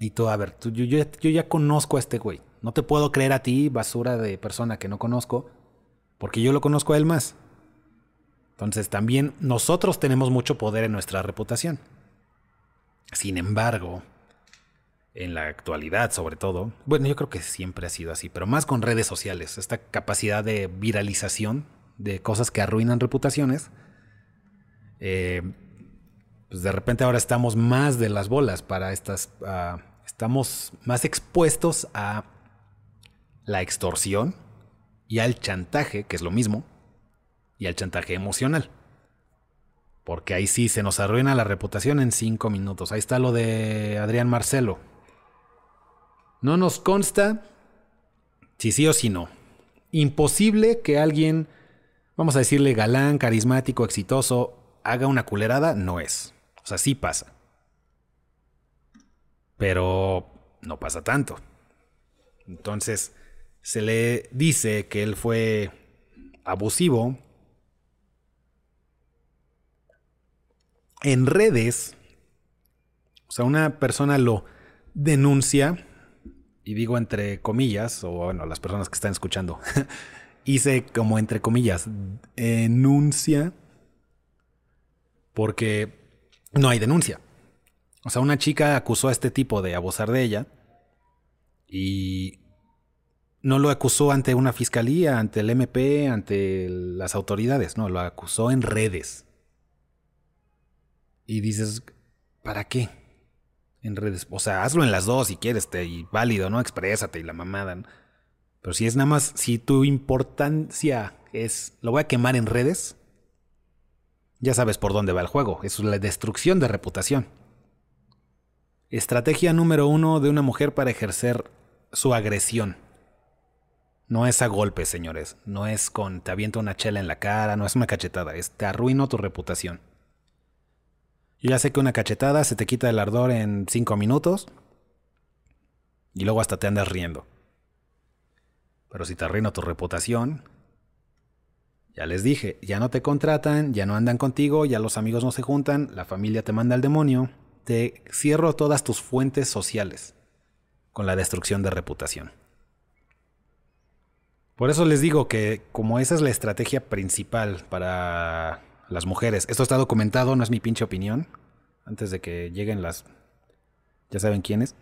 Y tú, a ver, yo, yo, ya conozco a este güey. No te puedo creer a ti, basura de persona que no conozco, porque yo lo conozco a él más. Entonces también nosotros tenemos mucho poder en nuestra reputación. Sin embargo, en la actualidad sobre todo, bueno, yo creo que siempre ha sido así, pero más con redes sociales, esta capacidad de viralización de cosas que arruinan reputaciones, eh, pues de repente ahora estamos más de las bolas para estas, ah, estamos más expuestos a la extorsión y al chantaje, que es lo mismo, y al chantaje emocional. Porque ahí sí se nos arruina la reputación en cinco minutos. Ahí está lo de Adrián Marcelo. No nos consta si sí o si no. Imposible que alguien, vamos a decirle galán, carismático, exitoso, haga una culerada, no es. O sea, sí pasa. Pero no pasa tanto. Entonces, se le dice que él fue abusivo en redes. O sea, una persona lo denuncia, y digo entre comillas, o bueno, las personas que están escuchando, hice como entre comillas, denuncia, porque no hay denuncia. O sea, una chica acusó a este tipo de abusar de ella y no lo acusó ante una fiscalía, ante el MP, ante las autoridades, no, lo acusó en redes. Y dices, ¿para qué? En redes. O sea, hazlo en las dos si quieres, y válido, ¿no? Exprésate y la mamada. Pero si es nada más, si tu importancia es, lo voy a quemar en redes, ya sabes por dónde va el juego. Es la destrucción de reputación. Estrategia número uno de una mujer para ejercer su agresión no es a golpes, señores. No es con te aviento una chela en la cara, no es una cachetada, es te arruino tu reputación. Yo ya sé que una cachetada se te quita el ardor en cinco minutos y luego hasta te andas riendo. Pero si te arruino tu reputación, ya les dije, ya no te contratan, ya no andan contigo, ya los amigos no se juntan, la familia te manda al demonio, te cierro todas tus fuentes sociales con la destrucción de reputación. Por eso les digo que como esa es la estrategia principal para las mujeres, esto está documentado, no es mi pinche opinión, antes de que lleguen las... ya saben quiénes.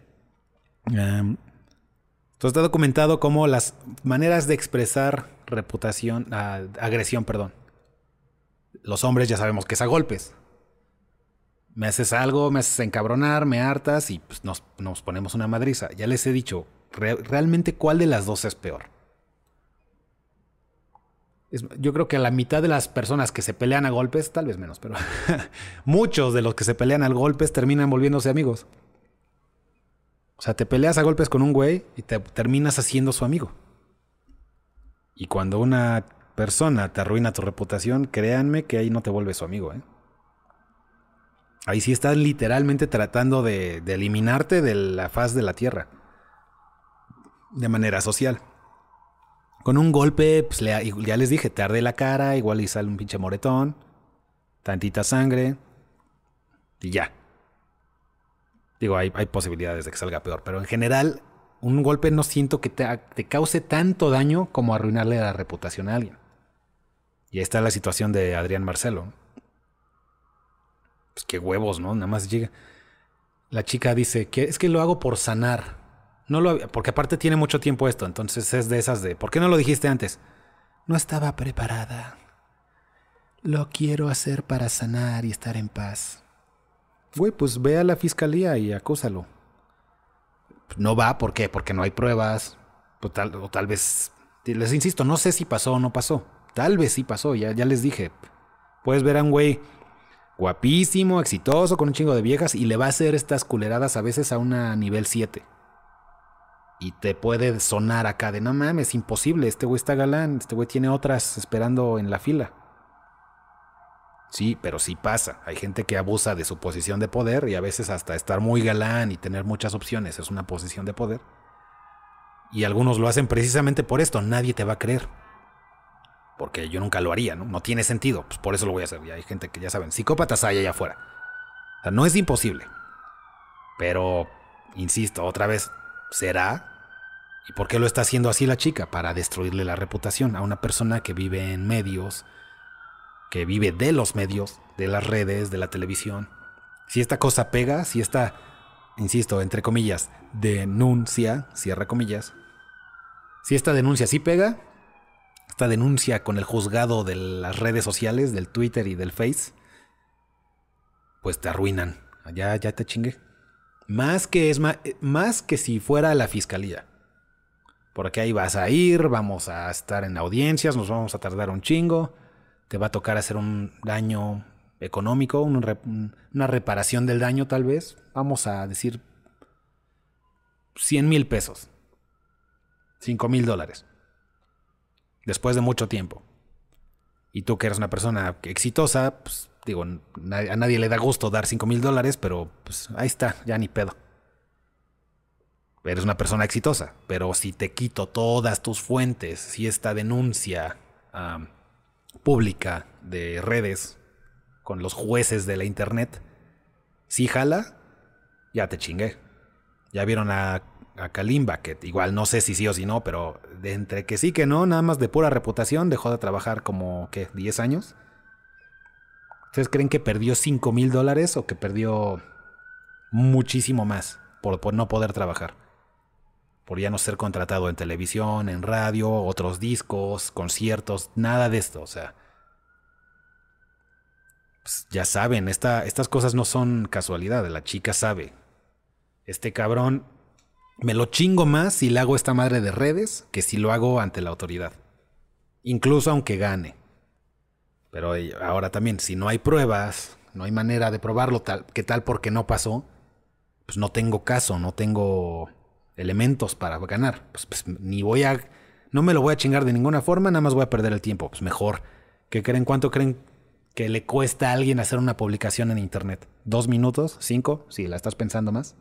Esto está documentado como las maneras de expresar reputación, ah, agresión, perdón. Los hombres ya sabemos que es a golpes. Me haces algo, me haces encabronar, me hartas y pues, nos, ponemos una madriza. Ya les he dicho, realmente cuál de las dos es peor yo creo que la mitad de las personas que se pelean a golpes, tal vez menos, pero muchos de los que se pelean a golpes terminan volviéndose amigos. O sea, te peleas a golpes con un güey y te terminas haciendo su amigo. Y cuando una persona te arruina tu reputación, créanme que ahí no te vuelve su amigo. ¿eh? Ahí sí estás literalmente tratando de eliminarte de la faz de la tierra. De manera social. Con un golpe, pues ya les dije, te arde la cara, igual y sale un pinche moretón, tantita sangre y ya. Digo, hay, hay posibilidades de que salga peor, pero en general, un golpe no siento que te, te cause tanto daño como arruinarle la reputación a alguien. Y ahí está la situación de Adrián Marcelo. Pues qué huevos, ¿no? Nada más llega. La chica dice que es que lo hago por sanar. No lo porque aparte tiene mucho tiempo esto, entonces es de esas de, ¿por qué no lo dijiste antes? No estaba preparada. Lo quiero hacer para sanar y estar en paz. Güey, pues ve a la fiscalía y acúsalo. No va, ¿por qué? Porque no hay pruebas. O tal, o tal vez, les insisto, no sé si pasó o no pasó. Tal vez sí pasó, ya, ya les dije. Puedes ver a un güey guapísimo, exitoso, con un chingo de viejas y le va a hacer estas culeradas a veces a una nivel 7. Y te puede sonar acá de no mames, imposible, este güey está galán, este güey tiene otras esperando en la fila. Sí, pero sí pasa. Hay gente que abusa de su posición de poder y a veces hasta estar muy galán y tener muchas opciones es una posición de poder. Y algunos lo hacen precisamente por esto, nadie te va a creer. Porque yo nunca lo haría, ¿no? No tiene sentido, pues por eso lo voy a hacer. Y hay gente que ya saben, psicópatas hay allá afuera. O sea, no es imposible. Pero, insisto, otra vez, ¿Será? ¿Y por qué lo está haciendo así la chica? Para destruirle la reputación a una persona que vive en medios que vive de los medios, de las redes, de la televisión. Si esta cosa pega, si esta, insisto, entre comillas, denuncia, cierra comillas, si esta denuncia sí pega, esta denuncia con el juzgado de las redes sociales, del Twitter y del Face, pues te arruinan. Ya, ya te chingué. Más que es más, más que si fuera la fiscalía. Porque ahí vas a ir, vamos a estar en audiencias, nos vamos a tardar un chingo, te va a tocar hacer un daño económico, una reparación del daño tal vez. Vamos a decir 100 mil pesos. 5 mil dólares. Después de mucho tiempo. Y tú que eres una persona exitosa, pues digo, a nadie le da gusto dar 5 mil dólares, pero pues ahí está, ya ni pedo. Eres una persona exitosa, pero si te quito todas tus fuentes, si esta denuncia pública de redes con los jueces de la internet, si jala, ya te chingué. Ya vieron a a Kalimba, que igual no sé si sí o si no, pero de entre que sí que no, nada más de pura reputación, dejó de trabajar como, ¿qué? ¿10 años? ¿Ustedes creen que perdió 5 mil dólares o que perdió muchísimo más por, no poder trabajar? Por ya no ser contratado en televisión, en radio, otros discos, conciertos, nada de esto, o sea. Pues ya saben, esta, estas cosas no son casualidad, la chica sabe. Este cabrón me lo chingo más si le hago esta madre de redes que si lo hago ante la autoridad. Incluso aunque gane. Pero ahora también, si no hay pruebas, no hay manera de probarlo, tal, que tal porque no pasó, pues no tengo caso, no tengo elementos para ganar. Pues, pues, ni voy a. No me lo voy a chingar de ninguna forma, nada más voy a perder el tiempo. Pues mejor. ¿Qué creen? ¿Cuánto creen que le cuesta a alguien hacer una publicación en internet? ¿Dos minutos? ¿Cinco? Si la estás pensando más.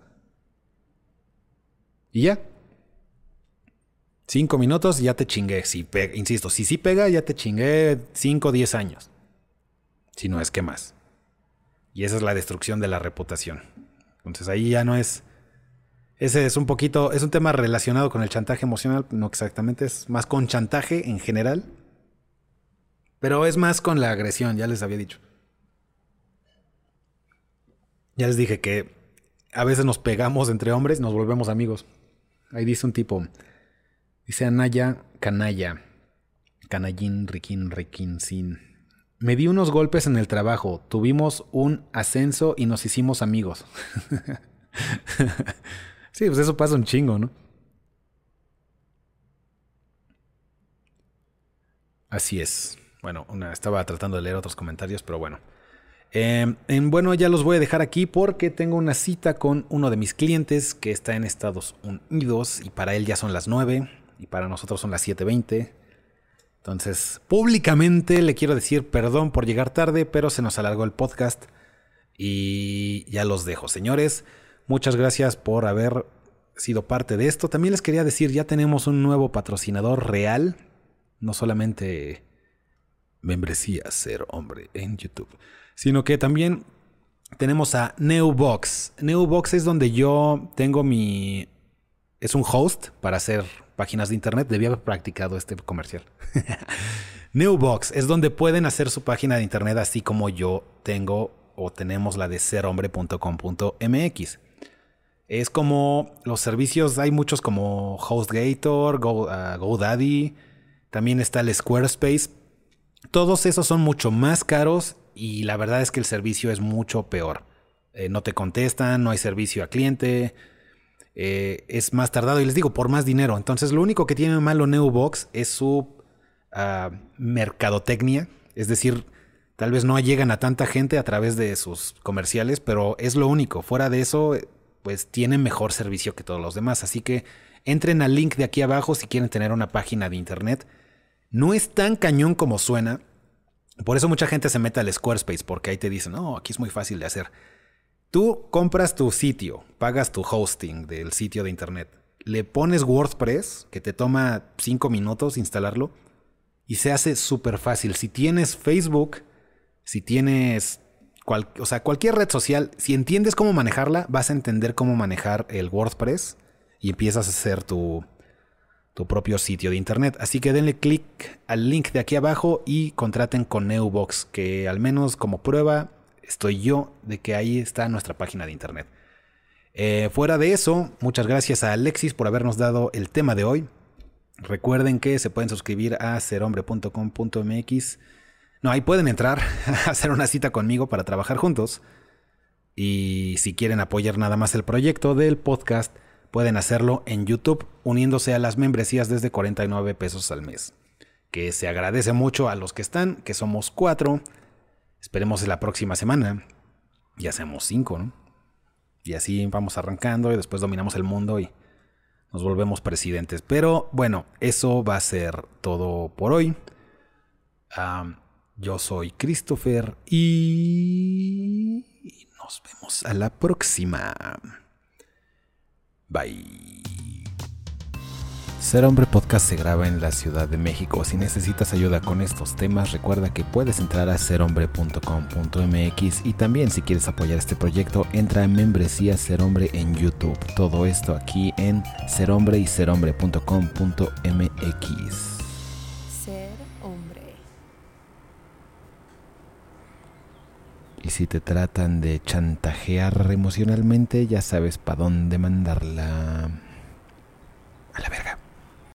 Y ya. Cinco minutos ya te chingué. Si insisto, si sí pega, ya te chingué cinco o diez años. Si no es que más. Y esa es la destrucción de la reputación. Entonces ahí ya no es. Ese es un poquito. Es un tema relacionado con el chantaje emocional. No exactamente. Es más con chantaje en general. Pero es más con la agresión, ya les había dicho. Ya les dije que a veces nos pegamos entre hombres y nos volvemos amigos. Ahí dice un tipo. Dice Anaya Canalla. Canallín, Riquín, Riquín, Sin. Me di unos golpes en el trabajo. Tuvimos un ascenso y nos hicimos amigos. sí, pues eso pasa un chingo, ¿no? Así es. Bueno, estaba tratando de leer otros comentarios, pero bueno. Em, en, bueno, ya los voy a dejar aquí porque tengo una cita con uno de mis clientes que está en Estados Unidos y para él ya son las 9 y para nosotros son las 7.20. Entonces, públicamente le quiero decir perdón por llegar tarde, pero se nos alargó el podcast y ya los dejo. Señores, muchas gracias por haber sido parte de esto. También les quería decir, ya tenemos un nuevo patrocinador real, no solamente membresía ser hombre en YouTube sino que también tenemos a Newbox. Newbox es donde yo tengo mi... Es un host para hacer páginas de internet. Debía haber practicado este comercial. Newbox es donde pueden hacer su página de internet así como yo tengo o tenemos la de serhombre.com.mx. Es como los servicios, hay muchos como HostGator, uh, GoDaddy, también está el Squarespace. Todos esos son mucho más caros y la verdad es que el servicio es mucho peor. Eh, no te contestan, no hay servicio a cliente, eh, es más tardado y les digo, por más dinero. Entonces lo único que tiene malo Neobox es su uh, mercadotecnia, es decir, tal vez no llegan a tanta gente a través de sus comerciales, pero es lo único. Fuera de eso, pues tienen mejor servicio que todos los demás. Así que entren al link de aquí abajo si quieren tener una página de internet. No es tan cañón como suena. Por eso mucha gente se mete al Squarespace, porque ahí te dicen, no, aquí es muy fácil de hacer. Tú compras tu sitio, pagas tu hosting del sitio de internet, le pones WordPress, que te toma cinco minutos instalarlo, y se hace súper fácil. Si tienes Facebook, si tienes o sea, cualquier red social, si entiendes cómo manejarla, vas a entender cómo manejar el WordPress y empiezas a hacer tu, tu propio sitio de internet. Así que denle clic al link de aquí abajo y contraten con Neubox, que al menos como prueba estoy yo de que ahí está nuestra página de internet. Eh, fuera de eso, muchas gracias a Alexis por habernos dado el tema de hoy. Recuerden que se pueden suscribir a serhombre.com.mx. No, ahí pueden entrar a hacer una cita conmigo para trabajar juntos. Y si quieren apoyar nada más el proyecto del podcast, pueden hacerlo en YouTube uniéndose a las membresías desde 49 pesos al mes. Que se agradece mucho a los que están, que somos cuatro. Esperemos la próxima semana ya seamos cinco, ¿no? Y así vamos arrancando y después dominamos el mundo y nos volvemos presidentes. Pero bueno, eso va a ser todo por hoy. yo soy Christopher y nos vemos a la próxima. Bye. Ser Hombre Podcast se graba en la Ciudad de México. Si necesitas ayuda con estos temas, recuerda que puedes entrar a serhombre.com.mx y también si quieres apoyar este proyecto, entra en membresía Ser Hombre en YouTube. Todo esto aquí en serhombre y serhombre.com.mx. Ser hombre. Y si te tratan de chantajear emocionalmente, ya sabes para dónde mandarla.